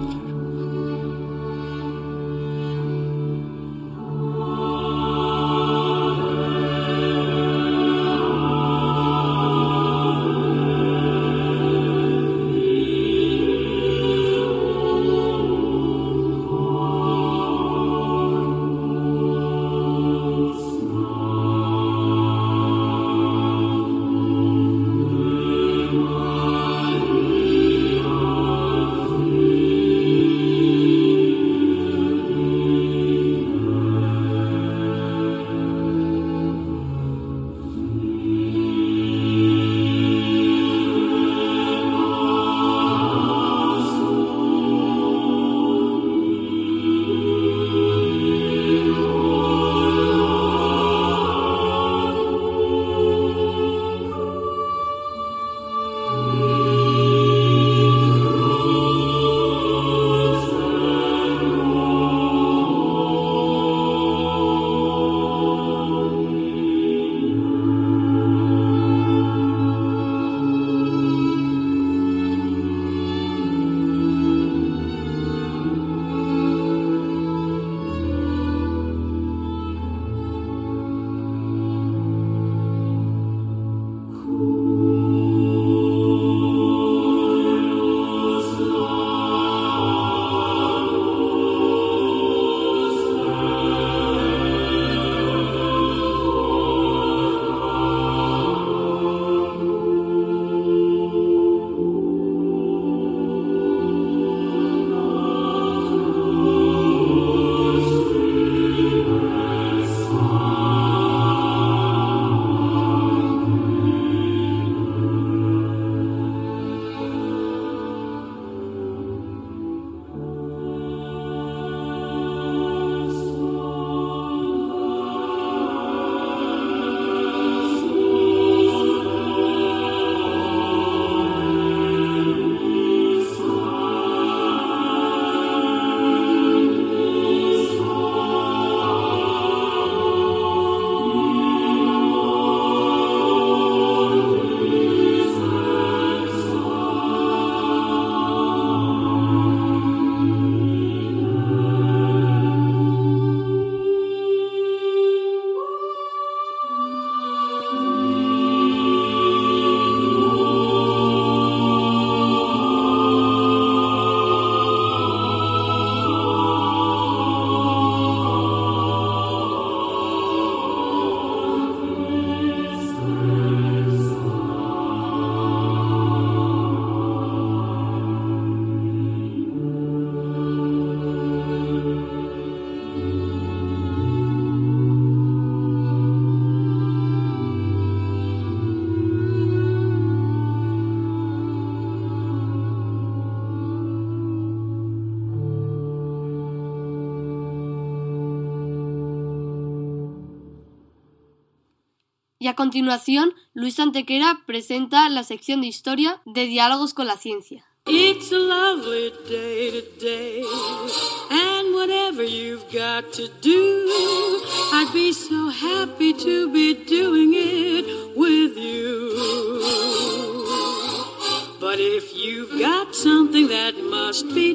Y a continuación, Luis Antequera presenta la sección de historia de Diálogos con la Ciencia. It's a lovely day today, and whatever you've got to do, I'd be so happy to be doing it with you. But if you've got something that must be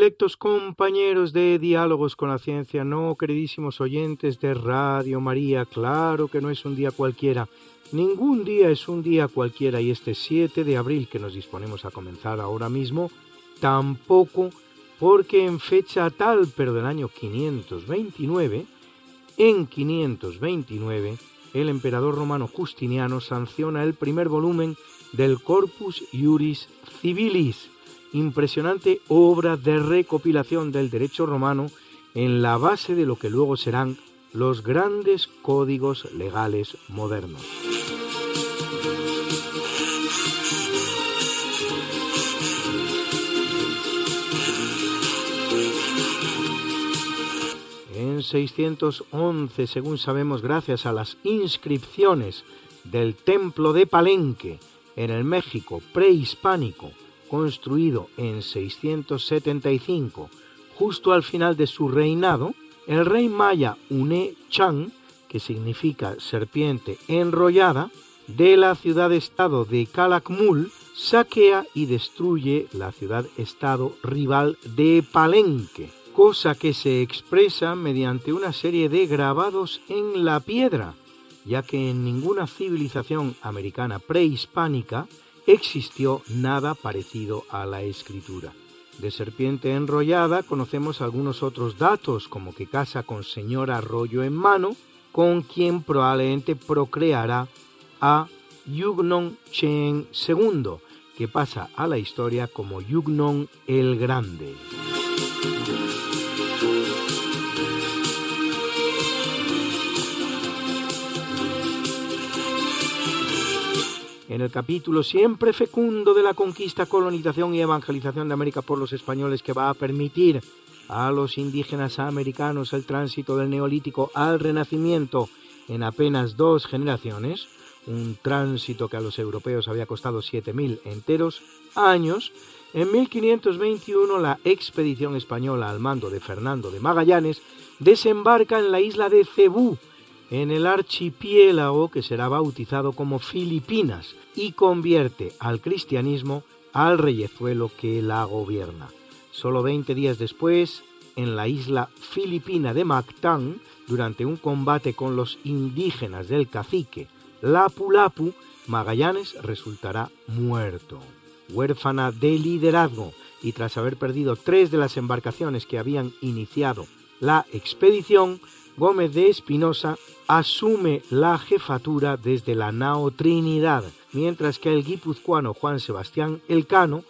Directos compañeros de Diálogos con la Ciencia, no, queridísimos oyentes de Radio María, claro que no es un día cualquiera. Ningún día es un día cualquiera y este 7 de abril que nos disponemos a comenzar ahora mismo, tampoco porque en fecha tal, pero del año 529, en 529, el emperador romano Justiniano sanciona el primer volumen del Corpus Iuris Civilis, impresionante obra de recopilación del derecho romano en la base de lo que luego serán los grandes códigos legales modernos. En 611, según sabemos gracias a las inscripciones del templo de Palenque en el México prehispánico, construido en 675, justo al final de su reinado, el rey maya Une Chan, que significa serpiente enrollada, de la ciudad-estado de Calakmul, saquea y destruye la ciudad-estado rival de Palenque, cosa que se expresa mediante una serie de grabados en la piedra, ya que en ninguna civilización americana prehispánica existió nada parecido a la escritura. De serpiente enrollada conocemos algunos otros datos, como que casa con señor arroyo en mano, con quien probablemente procreará a Yugnon Chen II, que pasa a la historia como Yugnon el Grande. En el capítulo siempre fecundo de la conquista, colonización y evangelización de América por los españoles que va a permitir a los indígenas americanos el tránsito del neolítico al renacimiento en apenas dos generaciones, un tránsito que a los europeos había costado 7.000 enteros años, en 1521 la expedición española al mando de Fernando de Magallanes desembarca en la isla de Cebú, en el archipiélago que será bautizado como Filipinas y convierte al cristianismo al reyezuelo que la gobierna. Solo 20 días después, en la isla filipina de Mactán, durante un combate con los indígenas del cacique Lapu Lapu, Magallanes resultará muerto. Huérfana de liderazgo y tras haber perdido tres de las embarcaciones que habían iniciado la expedición, Gómez de Espinosa asume la jefatura desde la nao Trinidad, mientras que el guipuzcoano Juan Sebastián Elcano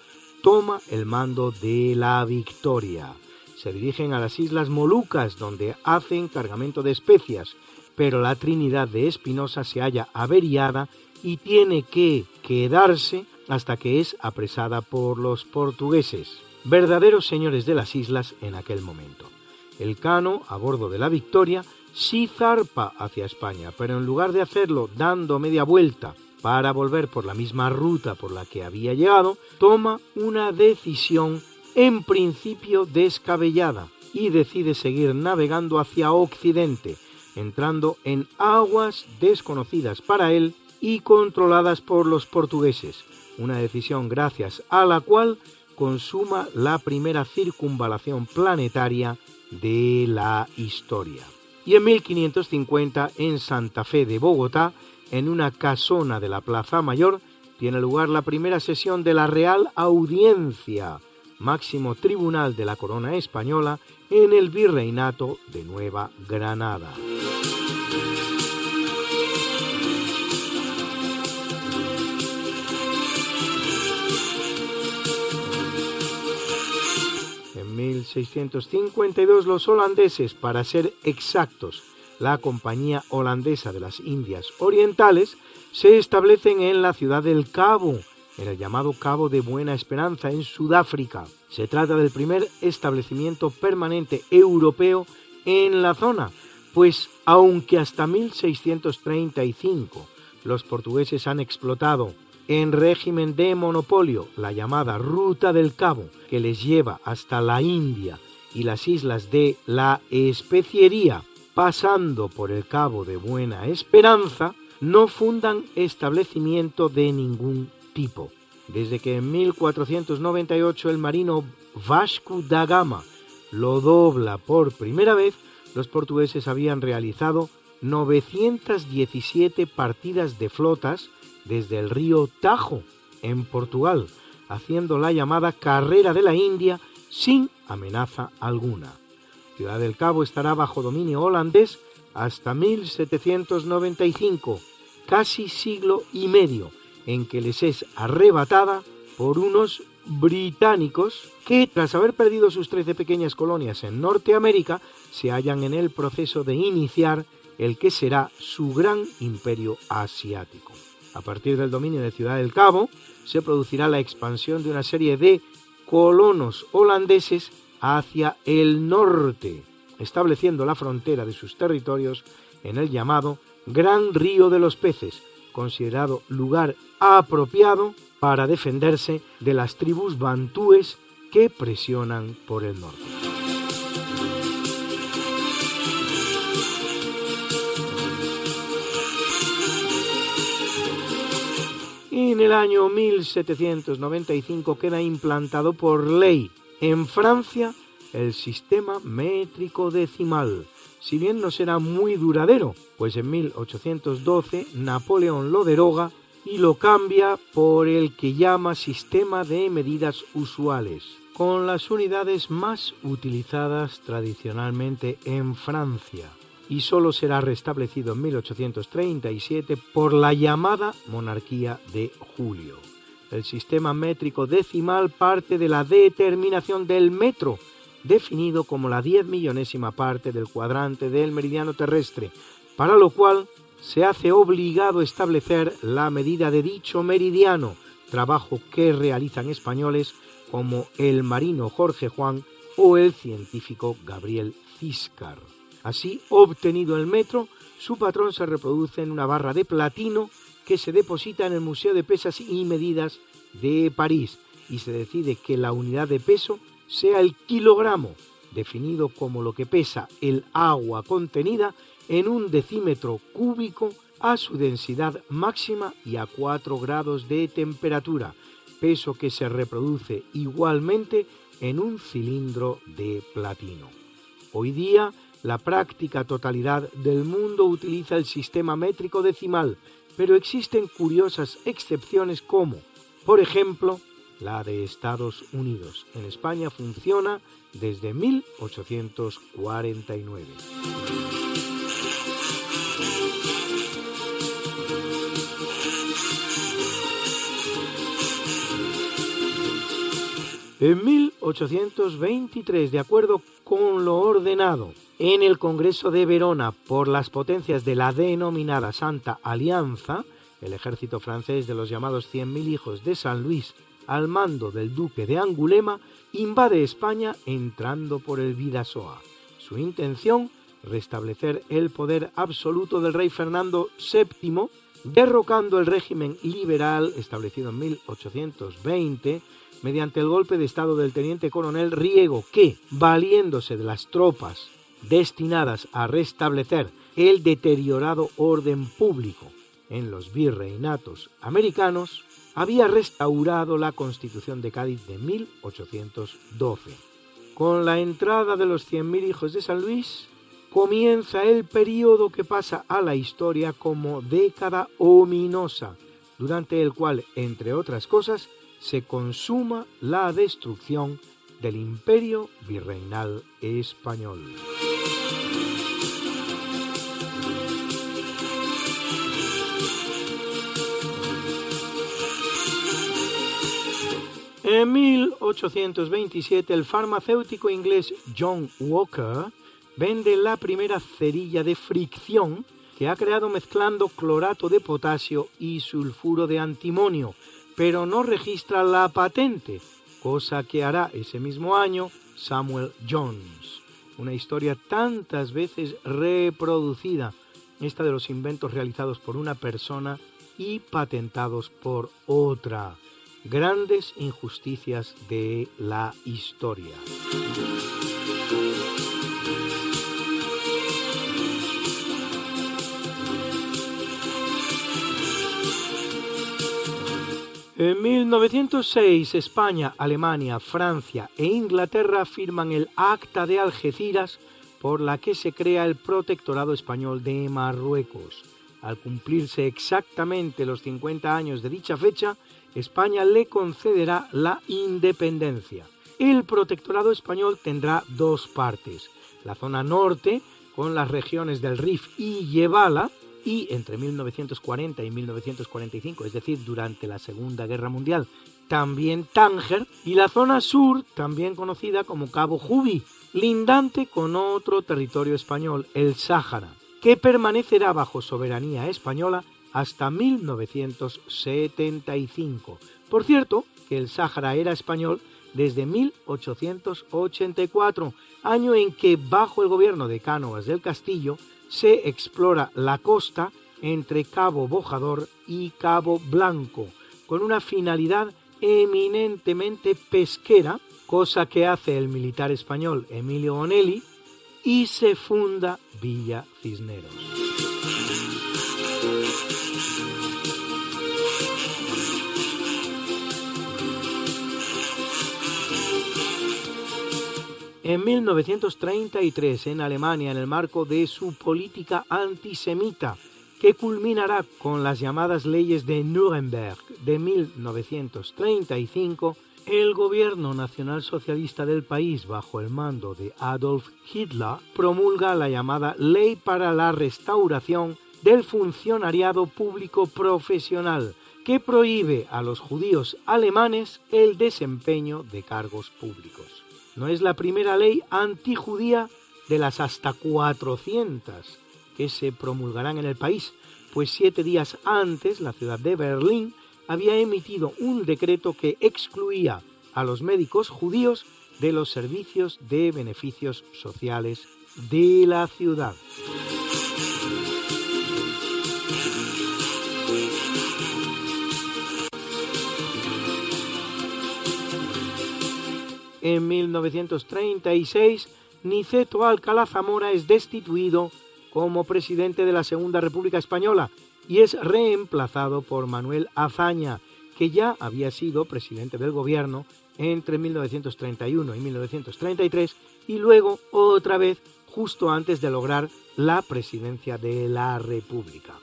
toma el mando de la Victoria. Se dirigen a las Islas Molucas, donde hacen cargamento de especias, pero la Trinidad de Espinosa se halla averiada y tiene que quedarse hasta que es apresada por los portugueses, verdaderos señores de las islas en aquel momento. El Cano, a bordo de la Victoria, sí zarpa hacia España, pero en lugar de hacerlo dando media vuelta para volver por la misma ruta por la que había llegado, toma una decisión en principio descabellada y decide seguir navegando hacia Occidente, entrando en aguas desconocidas para él y controladas por los portugueses, una decisión gracias a la cual consuma la primera circunvalación planetaria de la historia. Y en 1550, en Santa Fe de Bogotá, en una casona de la Plaza Mayor, tiene lugar la primera sesión de la Real Audiencia, máximo tribunal de la corona española, en el virreinato de Nueva Granada. 1652 los holandeses, para ser exactos, la Compañía Holandesa de las Indias Orientales, se establecen en la ciudad del Cabo, en el llamado Cabo de Buena Esperanza, en Sudáfrica. Se trata del primer establecimiento permanente europeo en la zona, pues aunque hasta 1635 los portugueses han explotado en régimen de monopolio la llamada Ruta del Cabo, que les lleva hasta la India y las islas de la Especiería, pasando por el Cabo de Buena Esperanza, no fundan establecimiento de ningún tipo. Desde que en 1498 el marino Vasco da Gama lo dobla por primera vez, los portugueses habían realizado 917 partidas de flotas desde el río Tajo, en Portugal, haciendo la llamada Carrera de la India sin amenaza alguna. Ciudad del Cabo estará bajo dominio holandés hasta 1795, casi siglo y medio, en que les es arrebatada por unos británicos que, tras haber perdido sus trece pequeñas colonias en Norteamérica, se hallan en el proceso de iniciar el que será su gran imperio asiático. A partir del dominio de Ciudad del Cabo, se producirá la expansión de una serie de colonos holandeses hacia el norte, estableciendo la frontera de sus territorios en el llamado Gran Río de los Peces, considerado lugar apropiado para defenderse de las tribus bantúes que presionan por el norte. En el año 1795 queda implantado por ley en Francia el sistema métrico decimal, si bien no será muy duradero, pues en 1812 Napoleón lo deroga y lo cambia por el que llama sistema de medidas usuales, con las unidades más utilizadas tradicionalmente en Francia, y solo será restablecido en 1837 por la llamada monarquía de Julio. El sistema métrico decimal parte de la determinación del metro, definido como la diez millonésima parte del cuadrante del meridiano terrestre, para lo cual se hace obligado establecer la medida de dicho meridiano, trabajo que realizan españoles como el marino Jorge Juan o el científico Gabriel Ciscar. Así, obtenido el metro, su patrón se reproduce en una barra de platino que se deposita en el Museo de Pesas y Medidas de París y se decide que la unidad de peso sea el kilogramo, definido como lo que pesa el agua contenida en un decímetro cúbico a su densidad máxima y a 4 grados de temperatura, peso que se reproduce igualmente en un cilindro de platino. Hoy día, la práctica totalidad del mundo utiliza el sistema métrico decimal, pero existen curiosas excepciones como, por ejemplo, la de Estados Unidos. En España funciona desde 1849. En 1823, de acuerdo con lo ordenado en el Congreso de Verona por las potencias de la denominada Santa Alianza, el ejército francés de los llamados 100.000 hijos de San Luis al mando del duque de Angulema, invade España entrando por el Vidasoa. Su intención, restablecer el poder absoluto del rey Fernando VII, derrocando el régimen liberal establecido en 1820 mediante el golpe de estado del teniente coronel Riego, que, valiéndose de las tropas destinadas a restablecer el deteriorado orden público en los virreinatos americanos, había restaurado la Constitución de Cádiz de 1812. Con la entrada de los 100.000 hijos de San Luis, comienza el periodo que pasa a la historia como década ominosa, durante el cual, entre otras cosas, se consuma la destrucción del imperio virreinal español. En 1827 el farmacéutico inglés John Walker vende la primera cerilla de fricción que ha creado mezclando clorato de potasio y sulfuro de antimonio, pero no registra la patente, cosa que hará ese mismo año Samuel Jones. Una historia tantas veces reproducida, esta de los inventos realizados por una persona y patentados por otra. Grandes injusticias de la historia. En 1906 España, Alemania, Francia e Inglaterra firman el Acta de Algeciras por la que se crea el Protectorado Español de Marruecos. Al cumplirse exactamente los 50 años de dicha fecha, España le concederá la independencia. El protectorado español tendrá dos partes. La zona norte, con las regiones del Rif y Yebala, y entre 1940 y 1945, es decir, durante la Segunda Guerra Mundial, también Tánger, y la zona sur, también conocida como Cabo Jubi, lindante con otro territorio español, el Sáhara, que permanecerá bajo soberanía española hasta 1975. Por cierto, que el Sáhara era español desde 1884, año en que bajo el gobierno de Cánovas del Castillo se explora la costa entre Cabo Bojador y Cabo Blanco, con una finalidad eminentemente pesquera, cosa que hace el militar español Emilio Onelli, y se funda Villa Cisneros. En 1933, en Alemania, en el marco de su política antisemita, que culminará con las llamadas leyes de Nuremberg de 1935, el gobierno nacionalsocialista del país, bajo el mando de Adolf Hitler, promulga la llamada Ley para la Restauración del Funcionariado Público Profesional, que prohíbe a los judíos alemanes el desempeño de cargos públicos. No es la primera ley antijudía de las hasta 400 que se promulgarán en el país, pues siete días antes la ciudad de Berlín había emitido un decreto que excluía a los médicos judíos de los servicios de beneficios sociales de la ciudad. En 1936, Niceto Alcalá Zamora es destituido como presidente de la Segunda República Española y es reemplazado por Manuel Azaña, que ya había sido presidente del gobierno entre 1931 y 1933 y luego otra vez justo antes de lograr la presidencia de la República.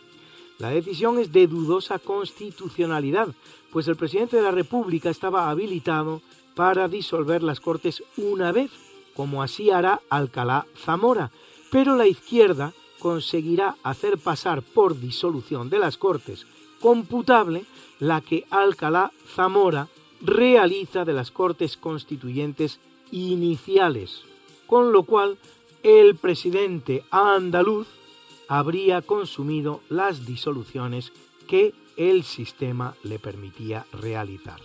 La decisión es de dudosa constitucionalidad, pues el presidente de la República estaba habilitado para disolver las Cortes una vez, como así hará Alcalá Zamora, pero la izquierda conseguirá hacer pasar por disolución de las Cortes computable la que Alcalá Zamora realiza de las Cortes Constituyentes iniciales, con lo cual el presidente andaluz habría consumido las disoluciones que el sistema le permitía realizar.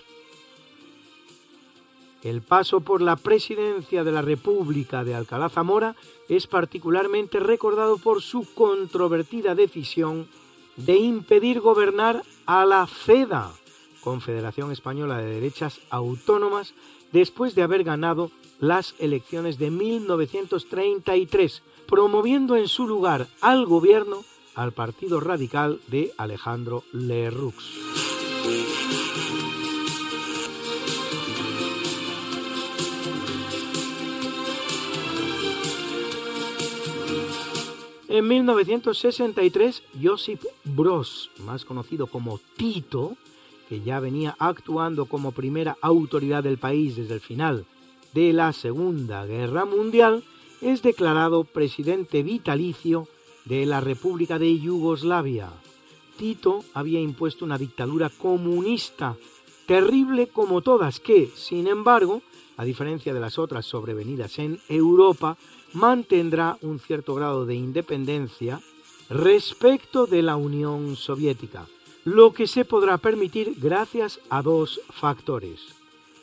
El paso por la presidencia de la República de Alcalá Zamora es particularmente recordado por su controvertida decisión de impedir gobernar a la CEDA, Confederación Española de Derechas Autónomas, después de haber ganado las elecciones de 1933, promoviendo en su lugar al gobierno al Partido Radical de Alejandro Lerroux. En 1963, Josip Broz, más conocido como Tito, que ya venía actuando como primera autoridad del país desde el final de la Segunda Guerra Mundial, es declarado presidente vitalicio de la República de Yugoslavia. Tito había impuesto una dictadura comunista terrible como todas, que, sin embargo, a diferencia de las otras sobrevenidas en Europa, mantendrá un cierto grado de independencia respecto de la Unión Soviética, lo que se podrá permitir gracias a dos factores.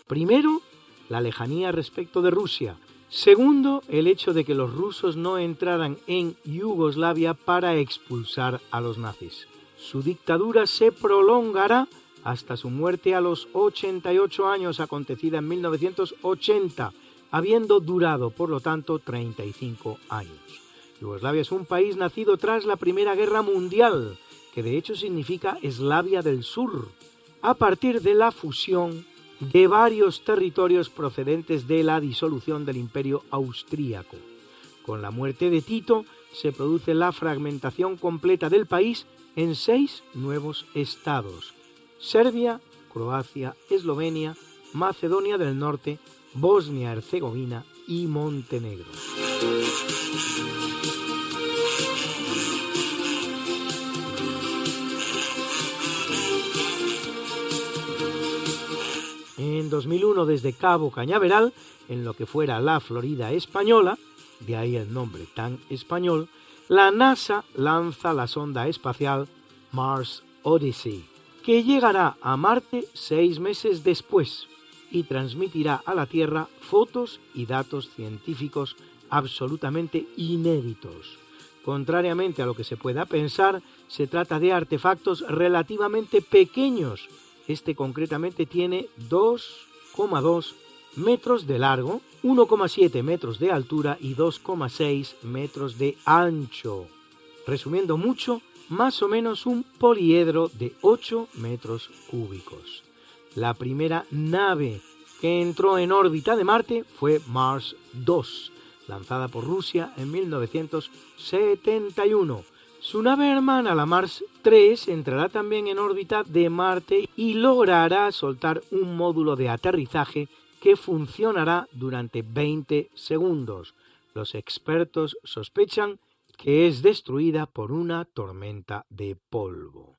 Primero, la lejanía respecto de Rusia. Segundo, el hecho de que los rusos no entraran en Yugoslavia para expulsar a los nazis. Su dictadura se prolongará hasta su muerte a los 88 años, acontecida en 1980, habiendo durado, por lo tanto, 35 años. Yugoslavia es un país nacido tras la Primera Guerra Mundial, que de hecho significa Eslavia del Sur, a partir de la fusión de varios territorios procedentes de la disolución del Imperio Austríaco. Con la muerte de Tito se produce la fragmentación completa del país en seis nuevos estados. Serbia, Croacia, Eslovenia, Macedonia del Norte, Bosnia-Herzegovina y Montenegro. En 2001, desde Cabo Cañaveral, en lo que fuera la Florida española, de ahí el nombre tan español, la NASA lanza la sonda espacial Mars Odyssey, que llegará a Marte seis meses después y transmitirá a la Tierra fotos y datos científicos absolutamente inéditos. Contrariamente a lo que se pueda pensar, se trata de artefactos relativamente pequeños. Este concretamente tiene 2,2 metros de largo, 1,7 metros de altura y 2,6 metros de ancho. Resumiendo mucho, más o menos un poliedro de 8 metros cúbicos. La primera nave que entró en órbita de Marte fue Mars 2, lanzada por Rusia en 1971. Su nave hermana, la Mars 3, entrará también en órbita de Marte y logrará soltar un módulo de aterrizaje que funcionará durante 20 segundos. Los expertos sospechan que es destruida por una tormenta de polvo.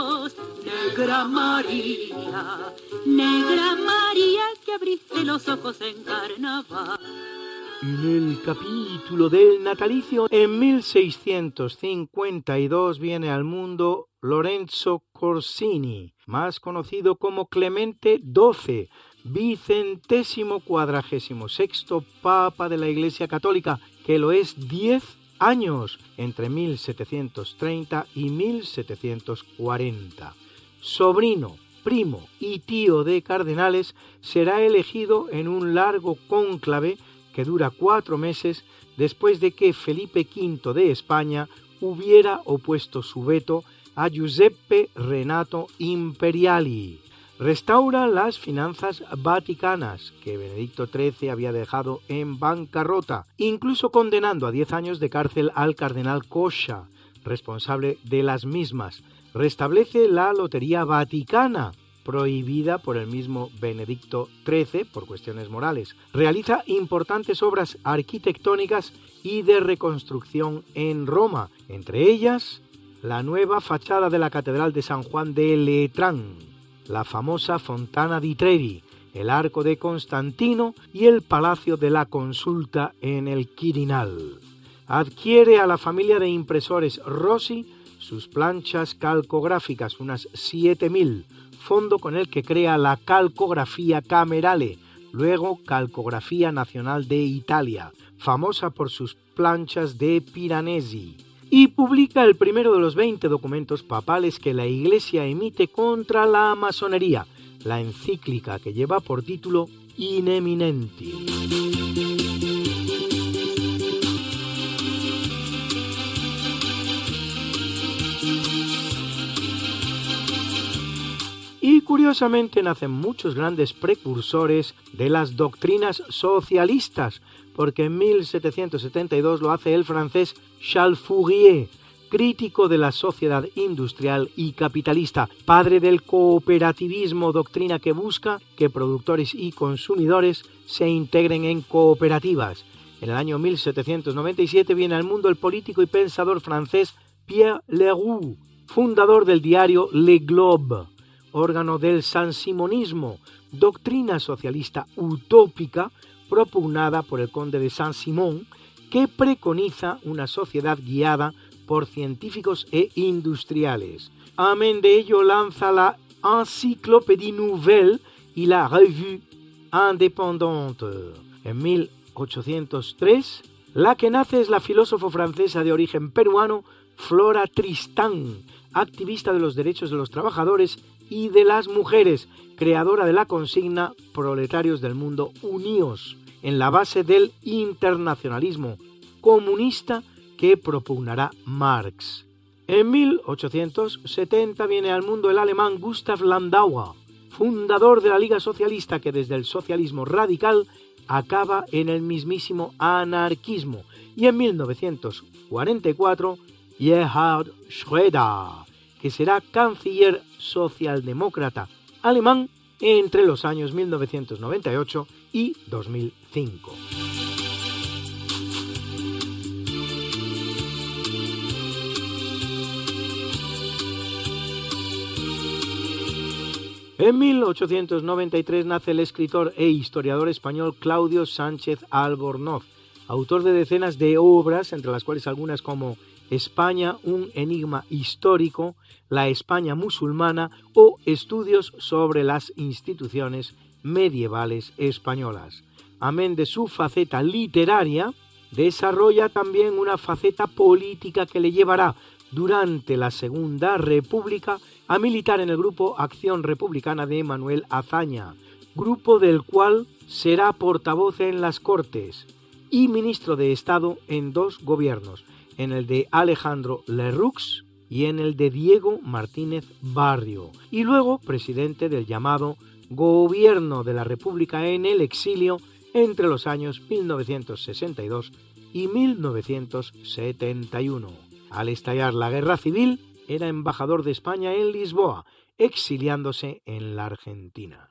Negra María, Negra María que abriste los ojos en carnaval. En el capítulo del natalicio, en 1652 viene al mundo Lorenzo Corsini, más conocido como Clemente XII, vicentésimo cuadragésimo sexto Papa de la Iglesia Católica, que lo es diez años entre 1730 y 1740 sobrino, primo y tío de cardenales, será elegido en un largo cónclave que dura cuatro meses después de que Felipe V de España hubiera opuesto su veto a Giuseppe Renato Imperiali. Restaura las finanzas vaticanas que Benedicto XIII había dejado en bancarrota, incluso condenando a diez años de cárcel al cardenal Coscia, responsable de las mismas, restablece la Lotería Vaticana, prohibida por el mismo Benedicto XIII por cuestiones morales. Realiza importantes obras arquitectónicas y de reconstrucción en Roma, entre ellas la nueva fachada de la Catedral de San Juan de Letrán, la famosa Fontana di Trevi, el Arco de Constantino y el Palacio de la Consulta en el Quirinal. Adquiere a la familia de impresores Rossi sus planchas calcográficas, unas 7.000, fondo con el que crea la calcografía camerale, luego Calcografía Nacional de Italia, famosa por sus planchas de Piranesi, y publica el primero de los 20 documentos papales que la Iglesia emite contra la masonería, la encíclica que lleva por título Ineminenti. Y curiosamente nacen muchos grandes precursores de las doctrinas socialistas, porque en 1772 lo hace el francés Charles Fourier, crítico de la sociedad industrial y capitalista, padre del cooperativismo, doctrina que busca que productores y consumidores se integren en cooperativas. En el año 1797 viene al mundo el político y pensador francés Pierre Leroux, fundador del diario Le Globe, órgano del sansimonismo, doctrina socialista utópica propugnada por el conde de Saint-Simon, que preconiza una sociedad guiada por científicos e industriales. Amén de ello lanza la Encyclopédie Nouvelle y la Revue Indépendante. En 1803, la que nace es la filósofa francesa de origen peruano Flora Tristán, activista de los derechos de los trabajadores y de las mujeres, creadora de la consigna Proletarios del Mundo Uníos, en la base del internacionalismo comunista que propugnará Marx. En 1870 viene al mundo el alemán Gustav Landauer, fundador de la Liga Socialista que desde el socialismo radical acaba en el mismísimo anarquismo. Y en 1944, Gerhard Schröder, que será canciller socialdemócrata alemán entre los años 1998 y 2005. En 1893 nace el escritor e historiador español Claudio Sánchez Albornoz, autor de decenas de obras, entre las cuales algunas como España, un enigma histórico, la España musulmana o estudios sobre las instituciones medievales españolas. Amén de su faceta literaria, desarrolla también una faceta política que le llevará durante la Segunda República a militar en el grupo Acción Republicana de Manuel Azaña, grupo del cual será portavoz en las Cortes y ministro de Estado en dos gobiernos, en el de Alejandro Lerroux y en el de Diego Martínez Barrio, y luego presidente del llamado Gobierno de la República en el exilio entre los años 1962 y 1971. Al estallar la guerra civil, era embajador de España en Lisboa, exiliándose en la Argentina.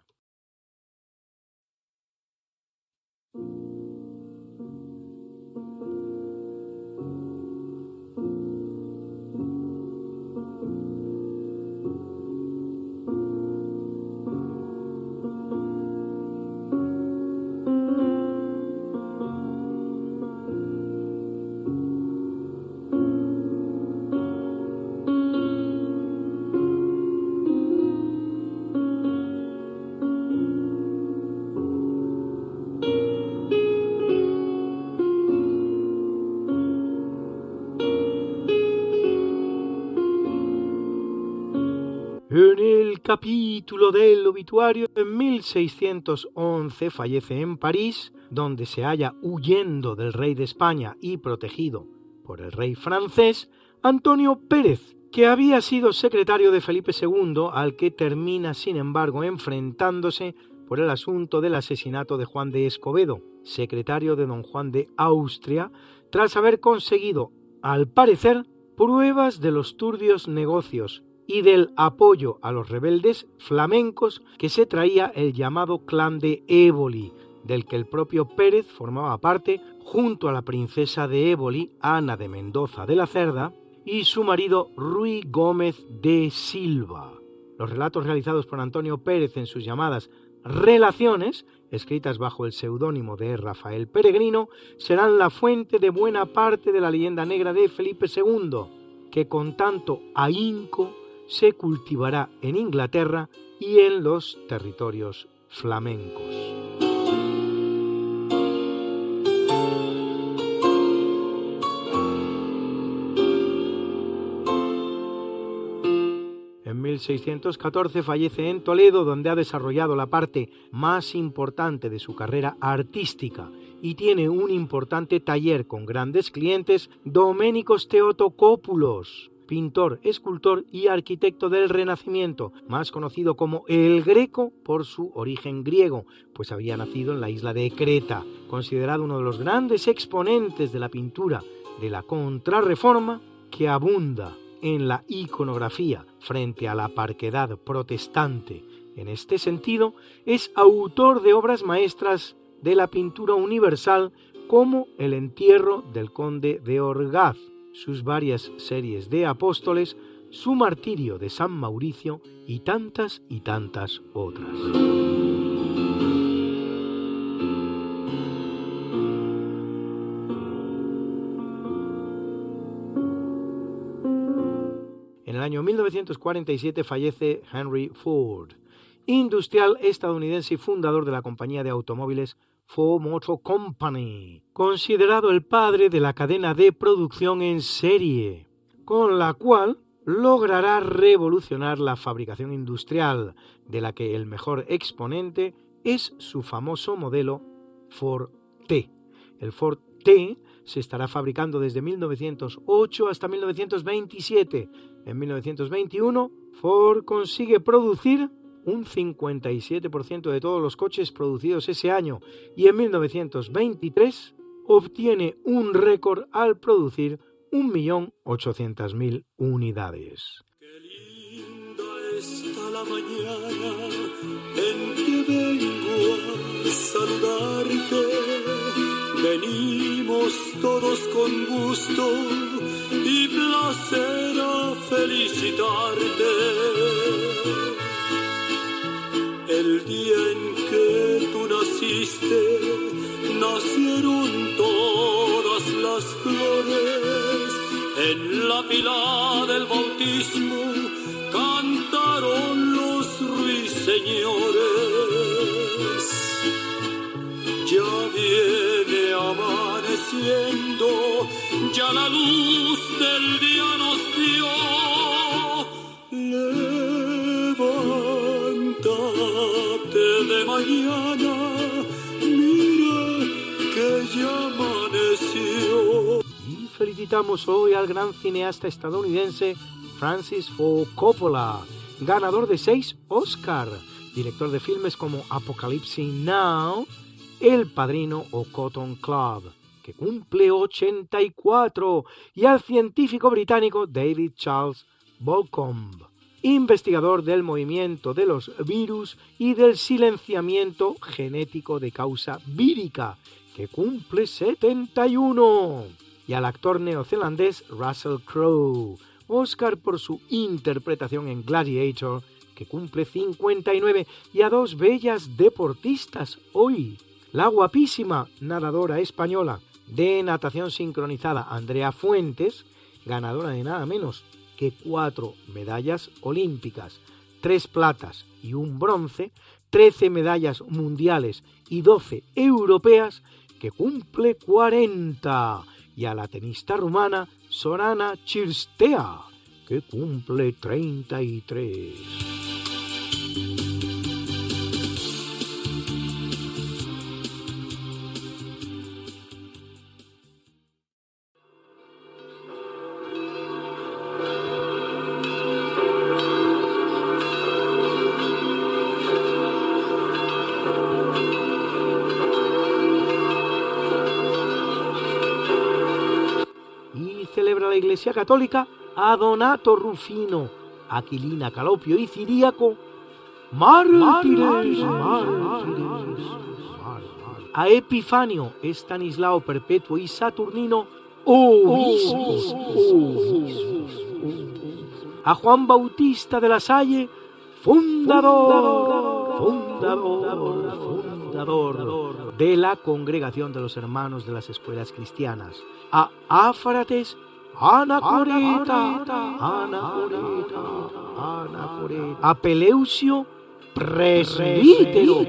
Capítulo del obituario, en 1611 fallece en París, donde se halla huyendo del rey de España y protegido por el rey francés, Antonio Pérez, que había sido secretario de Felipe II, al que termina, sin embargo, enfrentándose por el asunto del asesinato de Juan de Escobedo, secretario de don Juan de Austria, tras haber conseguido, al parecer, pruebas de los turbios negocios y del apoyo a los rebeldes flamencos que se traía el llamado clan de Éboli, del que el propio Pérez formaba parte junto a la princesa de Éboli, Ana de Mendoza de la Cerda, y su marido Ruy Gómez de Silva. Los relatos realizados por Antonio Pérez en sus llamadas Relaciones, escritas bajo el seudónimo de Rafael Peregrino, serán la fuente de buena parte de la leyenda negra de Felipe II, que con tanto ahínco se cultivará en Inglaterra y en los territorios flamencos. En 1614 fallece en Toledo, donde ha desarrollado la parte más importante de su carrera artística y tiene un importante taller con grandes clientes, Doménicos Teotocópulos, pintor, escultor y arquitecto del Renacimiento, más conocido como el Greco por su origen griego, pues había nacido en la isla de Creta, considerado uno de los grandes exponentes de la pintura de la Contrarreforma que abunda en la iconografía frente a la parquedad protestante. En este sentido, es autor de obras maestras de la pintura universal como El entierro del conde de Orgaz, sus varias series de apóstoles, su martirio de San Mauricio y tantas y tantas otras. En el año 1947 fallece Henry Ford, industrial estadounidense y fundador de la compañía de automóviles Ford Company, considerado el padre de la cadena de producción en serie, con la cual logrará revolucionar la fabricación industrial, de la que el mejor exponente es su famoso modelo Ford T. El Ford T se estará fabricando desde 1908 hasta 1927. En 1921, Ford consigue producir un 57% de todos los coches producidos ese año y en 1923 obtiene un récord al producir 1.800.000 unidades. Qué linda está la mañana en que vengo a saludarte. Venimos todos con gusto y placer a felicitarte día en que tú naciste, nacieron todas las flores. En la pila del bautismo cantaron los ruiseñores. Ya viene amaneciendo, ya la luz del día nos dio felicitamos hoy al gran cineasta estadounidense Francis Ford Coppola, ganador de seis Oscar, director de filmes como Apocalypse Now, El Padrino o Cotton Club que cumple 84, y al científico británico David Charles Bolcombe investigador del movimiento de los virus y del silenciamiento genético de causa vírica, que cumple 71, y al actor neozelandés Russell Crowe, Oscar por su interpretación en Gladiator, que cumple 59, y a dos bellas deportistas hoy, la guapísima nadadora española de natación sincronizada Andrea Fuentes, ganadora de nada menos que cuatro medallas olímpicas, tres platas y un bronce, trece medallas mundiales y doce europeas, que cumple 40, y a la tenista rumana Sorana Chirstea, que cumple 33. Iglesia Católica a Donato Rufino, Aquilina Calopio y Ciríaco, mártires, a Epifanio, Estanislao Perpetuo y Saturnino, obispos, a Juan Bautista de la Salle, fundador, fundador, fundador de la Congregación de los Hermanos de las Escuelas Cristianas, a Áfrates Anacoreta, Anacoreta, Anacoreta, a Peleucio, presbítero,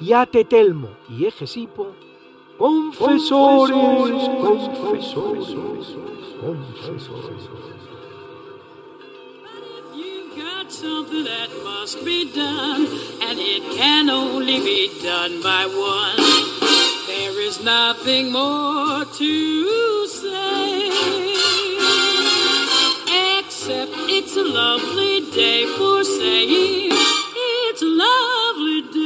y a Tetelmo y Egesipo, confesores, confesores, confesores. something that must be done, and it can only be done by one. There's nothing more to say except it's a lovely day for saying it's a lovely day.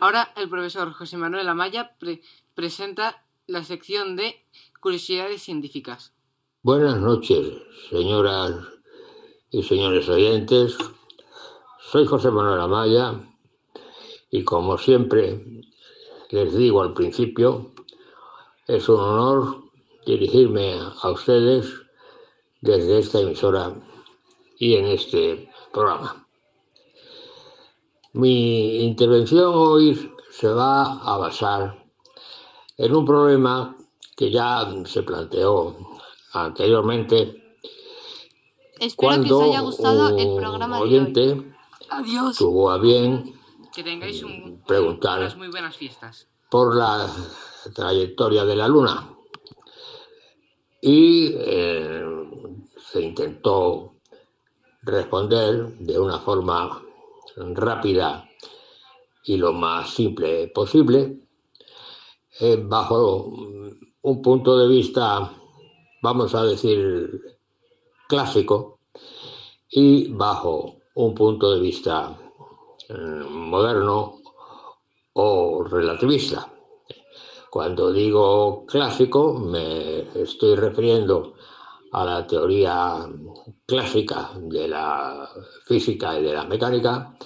Ahora el profesor José Manuel Amaya pre presenta la sección de curiosidades científicas. Buenas noches, señoras y señores oyentes. Soy José Manuel Amaya y como siempre les digo al principio, es un honor dirigirme a ustedes desde esta emisora y en este programa. Mi intervención hoy se va a basar en un problema que ya se planteó anteriormente Espero cuando que os haya gustado el programa oyente de hoy. Adiós. tuvo a bien Que tengáis un- preguntar unas muy buenas fiestas. por la trayectoria de la Luna. Y eh, se intentó responder de una forma rápida y lo más simple posible, eh, bajo un punto de vista, vamos a decir, clásico, y bajo un punto de vista eh, moderno o relativista. Cuando digo clásico me estoy refiriendo a la teoría clásica de la física y de la mecánica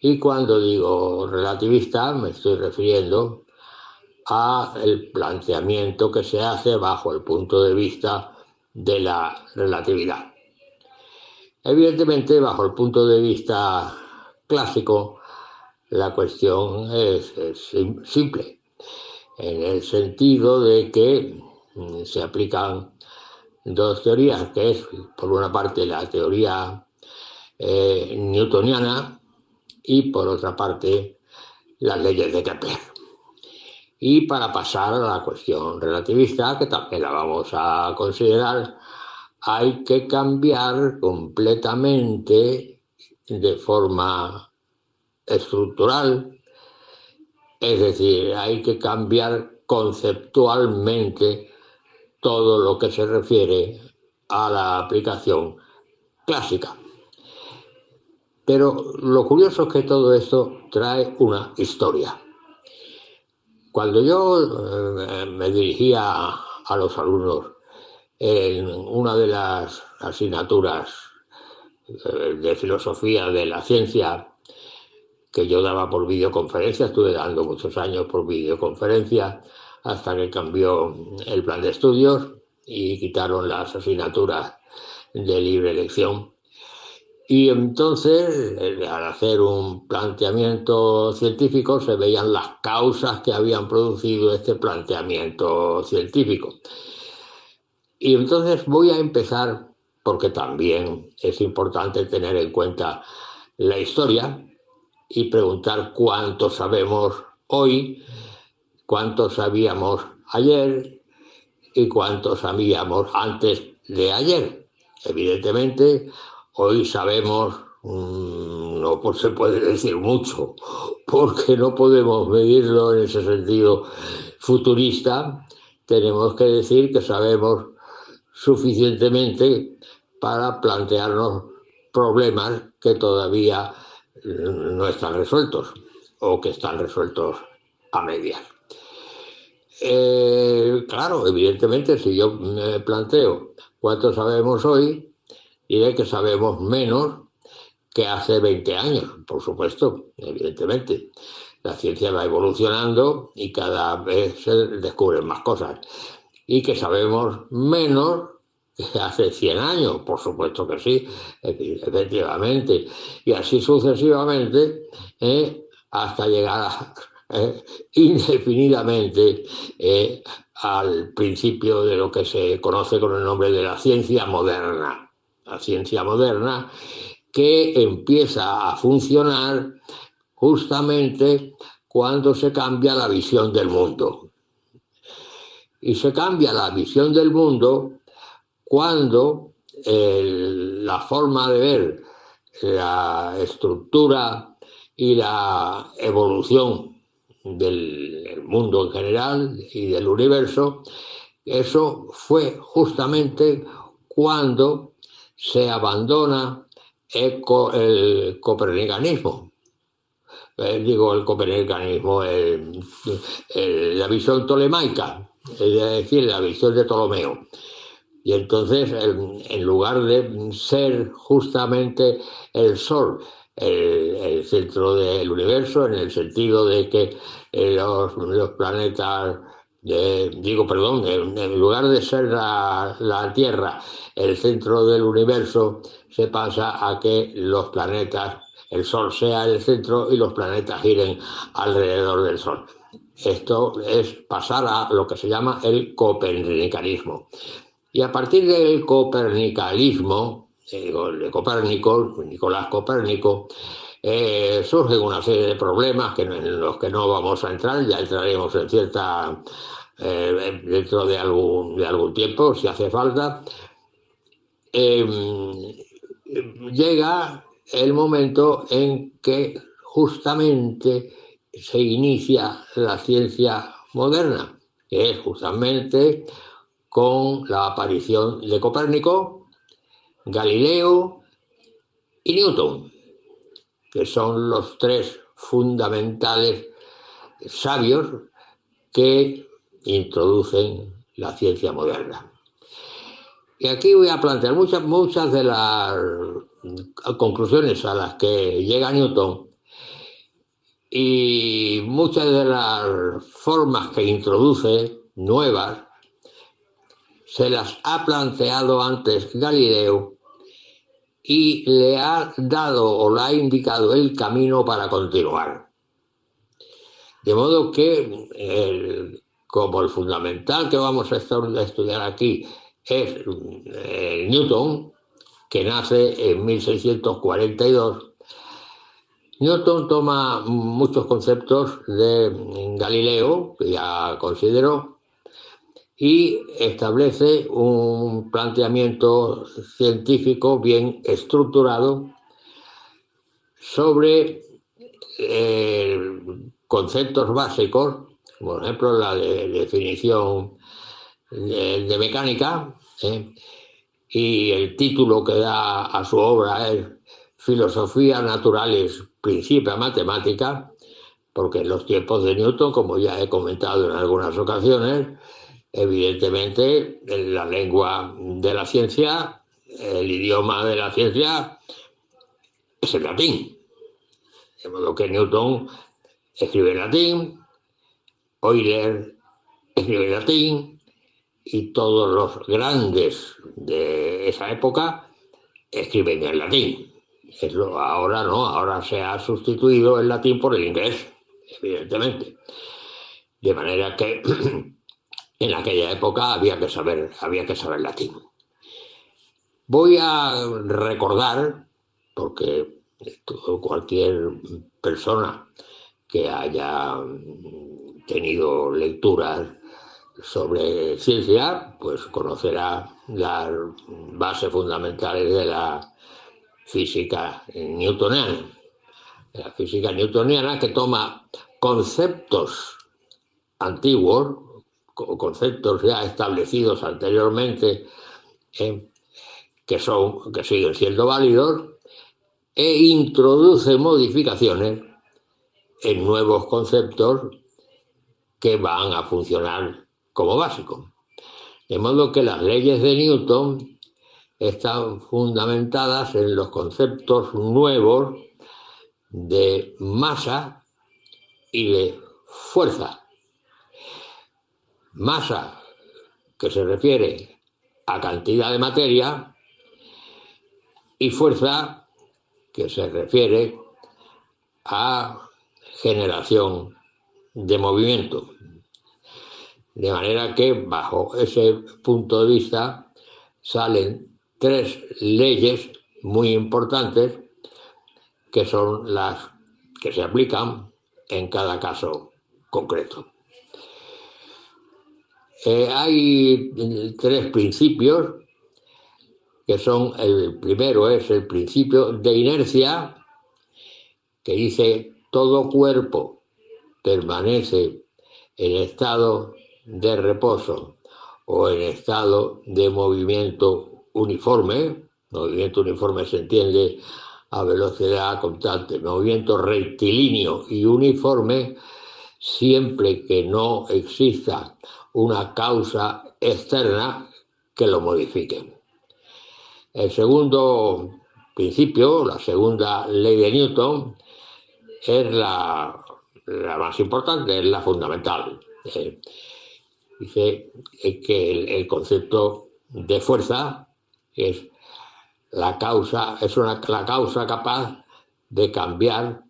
y cuando digo relativista me estoy refiriendo a el planteamiento que se hace bajo el punto de vista de la relatividad. Evidentemente, bajo el punto de vista clásico, la cuestión es, es sim- simple, en el sentido de que mm, se aplican dos teorías, que es, por una parte, la teoría eh, newtoniana y, por otra parte, las leyes de Kepler. Y para pasar a la cuestión relativista, que también la vamos a considerar, hay que cambiar completamente de forma estructural, es decir, hay que cambiar conceptualmente todo lo que se refiere a la aplicación clásica. Pero lo curioso es que todo esto trae una historia. Cuando yo eh, me dirigía a, los alumnos en una de las asignaturas eh, de filosofía de la ciencia que yo daba por videoconferencia, estuve dando muchos años por videoconferencia hasta que cambió el plan de estudios y quitaron las asignaturas de libre elección. Y entonces, eh, al hacer un planteamiento científico, se veían las causas que habían producido este planteamiento científico. Y entonces voy a empezar, porque también es importante tener en cuenta la historia y preguntar cuánto sabemos hoy, cuánto sabíamos ayer y cuánto sabíamos antes de ayer. Evidentemente, hoy sabemos, mm, no se puede decir mucho, porque no podemos medirlo en ese sentido futurista. Tenemos que decir que sabemos suficientemente para plantearnos problemas que todavía mm, no están resueltos o que están resueltos a medias. Eh, claro, evidentemente, si yo me planteo cuánto sabemos hoy, diré que sabemos menos que hace 20 años, por supuesto, evidentemente. La ciencia va evolucionando y cada vez se descubren más cosas. Y que sabemos menos que hace 100 años, por supuesto que sí, efectivamente. Y así sucesivamente, eh, hasta llegar eh, indefinidamente eh, al principio de lo que se conoce con el nombre de la ciencia moderna. La ciencia moderna que empieza a funcionar justamente cuando se cambia la visión del mundo. Y se cambia la visión del mundo cuando la forma de ver la estructura y la evolución del mundo en general y del universo, eso fue justamente cuando se abandona el, el copernicanismo. Eh, digo, el copernicanismo, la visión tolemaica, es decir, la visión de Ptolomeo. Y entonces, en lugar de ser justamente el Sol el, centro del universo, en el sentido de que eh, los, planetas, digo, perdón, en, lugar de ser la, la, Tierra el centro del universo, se pasa a que los planetas, el Sol sea el centro y los planetas giren alrededor del Sol. Esto es pasar a lo que se llama el copernicanismo. Y a partir del copernicalismo, de Copérnico, Nicolás Copérnico, eh, surgen una serie de problemas que, en los que no vamos a entrar, ya entraremos en cierta eh, dentro de algún, de algún tiempo, si hace falta. Em, llega el momento en que justamente se inicia la ciencia moderna, que es justamente con la aparición de Copérnico, Galileo y Newton, que son los tres fundamentales sabios que introducen la ciencia moderna. Y aquí voy a plantear muchas, muchas de las conclusiones a las que llega Newton y muchas de las formas que introduce nuevas se las ha planteado antes Galileo y le ha dado o le ha indicado el camino para continuar. De modo que, como el fundamental que vamos a estudiar aquí es eh, Newton, que nace en 1642, Newton toma muchos conceptos de Galileo, que ya consideró, y establece un planteamiento científico bien estructurado sobre eh, conceptos básicos, por ejemplo la definición de, mecánica, ¿eh? y el título que da a su obra es Filosofía Naturales, Principia Matemática, porque en los tiempos de Newton, como ya he comentado en algunas ocasiones, Evidentemente, la lengua de la ciencia, el idioma de la ciencia es el latín. De modo que Newton escribe en latín, Euler escribe en latín, y todos los grandes de esa época escriben en latín. ahora no, ahora se ha sustituido el latín por el inglés, evidentemente. De manera que en aquella época había que saber, había que saber latín. Voy a recordar, porque cualquier persona que haya tenido lecturas sobre ciencia, pues conocerá las bases fundamentales de la física newtoniana. La física newtoniana que toma conceptos antiguos, conceptos ya establecidos anteriormente eh, que, son, que siguen siendo válidos e introduce modificaciones en nuevos conceptos que van a funcionar como básicos. De modo que las leyes de Newton están fundamentadas en los conceptos nuevos de masa y de fuerza masa, que se refiere a cantidad de materia, y fuerza, que se refiere a generación de movimiento. De manera que bajo ese punto de vista salen tres leyes muy importantes que son las que se aplican en cada caso concreto. Eh, hay tres principios que son, el primero es el principio de inercia, que dice todo cuerpo permanece en estado de reposo o en estado de movimiento uniforme, movimiento uniforme se entiende a velocidad constante, movimiento rectilíneo y uniforme, siempre que no exista una causa externa que lo modifique. El segundo principio, la segunda ley de Newton, es la, más importante, es la fundamental. Eh, dice que el, concepto de fuerza es la causa, es una, la causa capaz de cambiar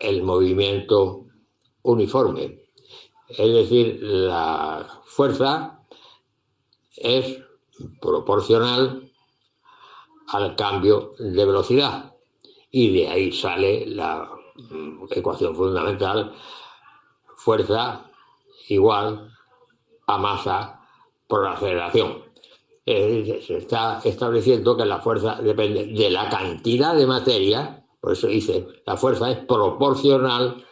el movimiento uniforme. Es decir, la fuerza es proporcional al cambio de velocidad. Y de ahí sale la mm, ecuación fundamental, fuerza igual a masa por aceleración. se está estableciendo que la fuerza depende de la cantidad de materia, por eso dice, la fuerza es proporcional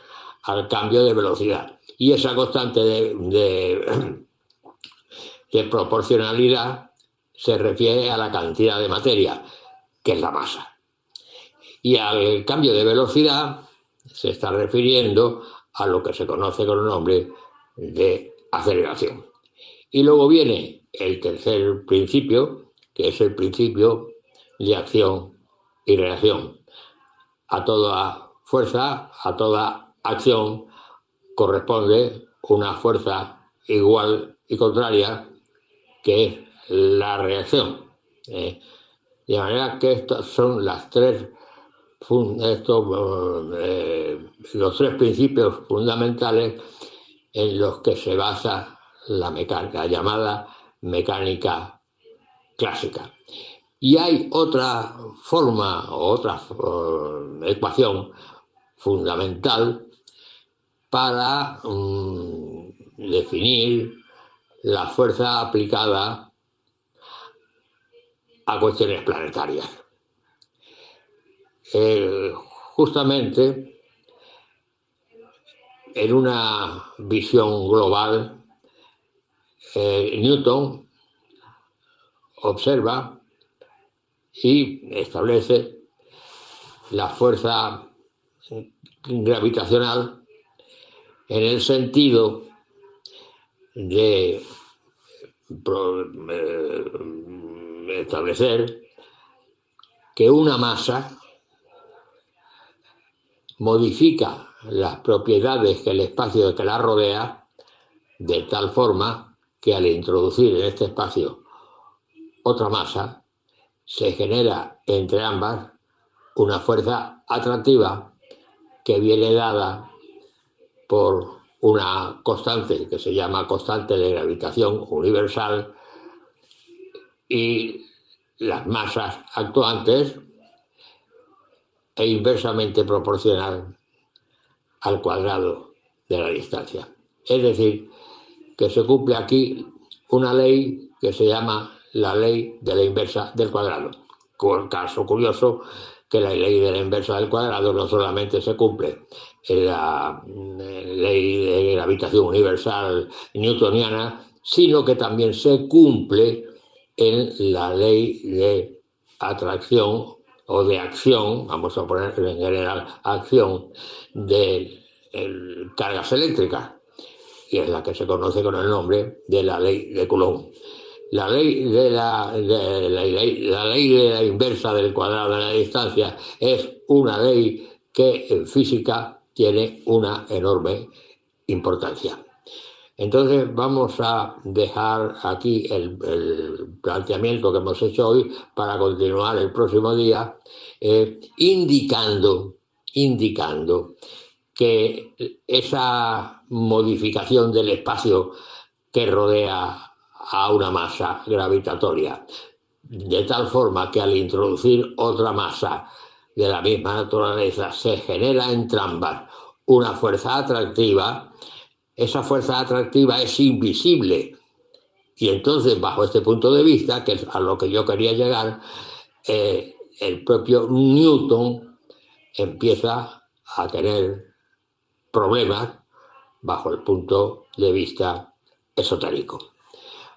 al cambio de velocidad. Y esa constante de, proporcionalidad se refiere a la cantidad de materia, que es la masa. Y al cambio de velocidad se está refiriendo a lo que se conoce con el nombre de aceleración. Y luego viene el tercer principio, que es el principio de acción y reacción. A toda fuerza, a toda acción corresponde una fuerza igual y contraria, que es la reacción. Eh, de manera que estas son las tres, eh, los tres principios fundamentales en los que se basa la mecánica, llamada mecánica clásica. Y hay otra forma otra eh, ecuación fundamental para mm, definir la fuerza aplicada a cuestiones planetarias. Justamente en una visión global, eh, Newton observa y establece la fuerza gravitacional en el sentido de eh, establecer que una masa modifica las propiedades que el espacio que la rodea de tal forma que al introducir en este espacio otra masa se genera entre ambas una fuerza atractiva que viene dada por una constante que se llama constante de gravitación universal y las masas actuantes e inversamente proporcional al cuadrado de la distancia. Es decir, que se cumple aquí una ley que se llama la ley de la inversa del cuadrado. Con caso curioso que la ley de la inversa del cuadrado no solamente se cumple la ley de gravitación universal newtoniana, sino que también se cumple en la ley de atracción o de acción, vamos a poner en general acción, de cargas eléctricas, y es la que se conoce con el nombre de la ley de Coulomb. La ley de la, la, la ley de la inversa del cuadrado de la distancia es una ley que en física tiene una enorme importancia. Entonces vamos a dejar aquí el, planteamiento que hemos hecho hoy para continuar el próximo día, eh, indicando, indicando que esa modificación del espacio que rodea a una masa gravitatoria, de tal forma que al introducir otra masa de la misma naturaleza se genera en ambas una fuerza atractiva, esa fuerza atractiva es invisible. Y entonces, bajo este punto de vista, que es a lo que yo quería llegar, eh, el propio Newton empieza a tener problemas bajo el punto de vista esotérico.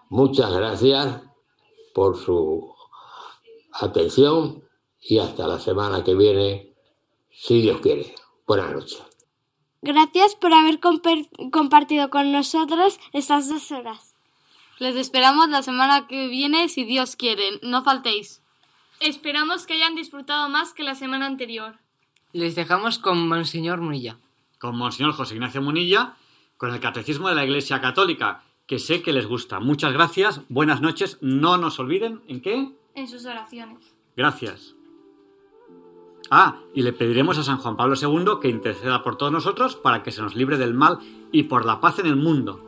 Muchas gracias por su atención y hasta la semana que viene, si Dios quiere. Buenas noches. Gracias por haber compartido con nosotros estas dos horas. Les esperamos la semana que viene, si Dios quiere. No faltéis. Esperamos que hayan disfrutado más que la semana anterior. Les dejamos con Monseñor Munilla. Con Monseñor José Ignacio Munilla, con el Catecismo de la Iglesia Católica, que sé que les gusta. Muchas gracias, buenas noches. No nos olviden, ¿en qué? En sus oraciones. Gracias. Ah, y le pediremos a San Juan Pablo II que interceda por todos nosotros para que se nos libre del mal y por la paz en el mundo.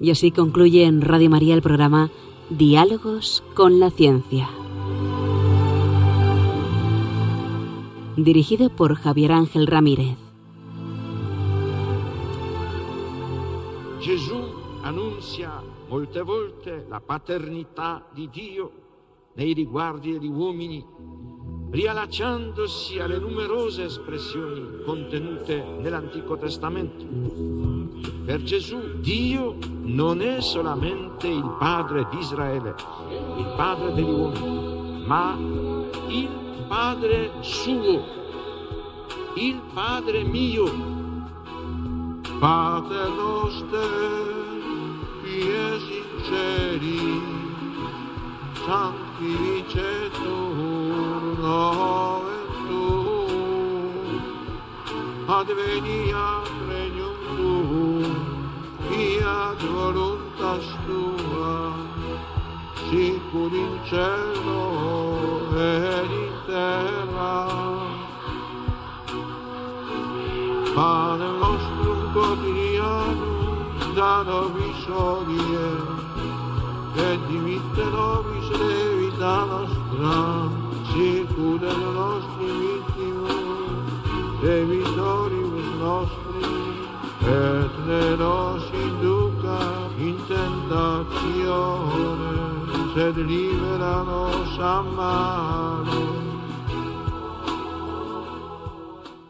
Y así concluye en Radio María el programa Diálogos con la Ciencia. Dirigido por Javier Ángel Ramírez. Gesù annuncia molte volte la paternità di Dio nei riguardi degli uomini, riallacciandosi alle numerose espressioni contenute nell'Antico Testamento. Per Gesù Dio non è solamente il Padre di Israele, il Padre degli uomini, ma il Padre suo, il Padre mio. Pater noster, qui nomen tuum, adveniat regnum tuum, fiat voluntas tua, sicur in cielo ed in terra. Pane nostrum quotidianum da nobis hodie, et dimitte nobis levita nostra, sicur et nostri vittimus, debitoribus nostri, et ne nos induca in tentatione, sed libera nos a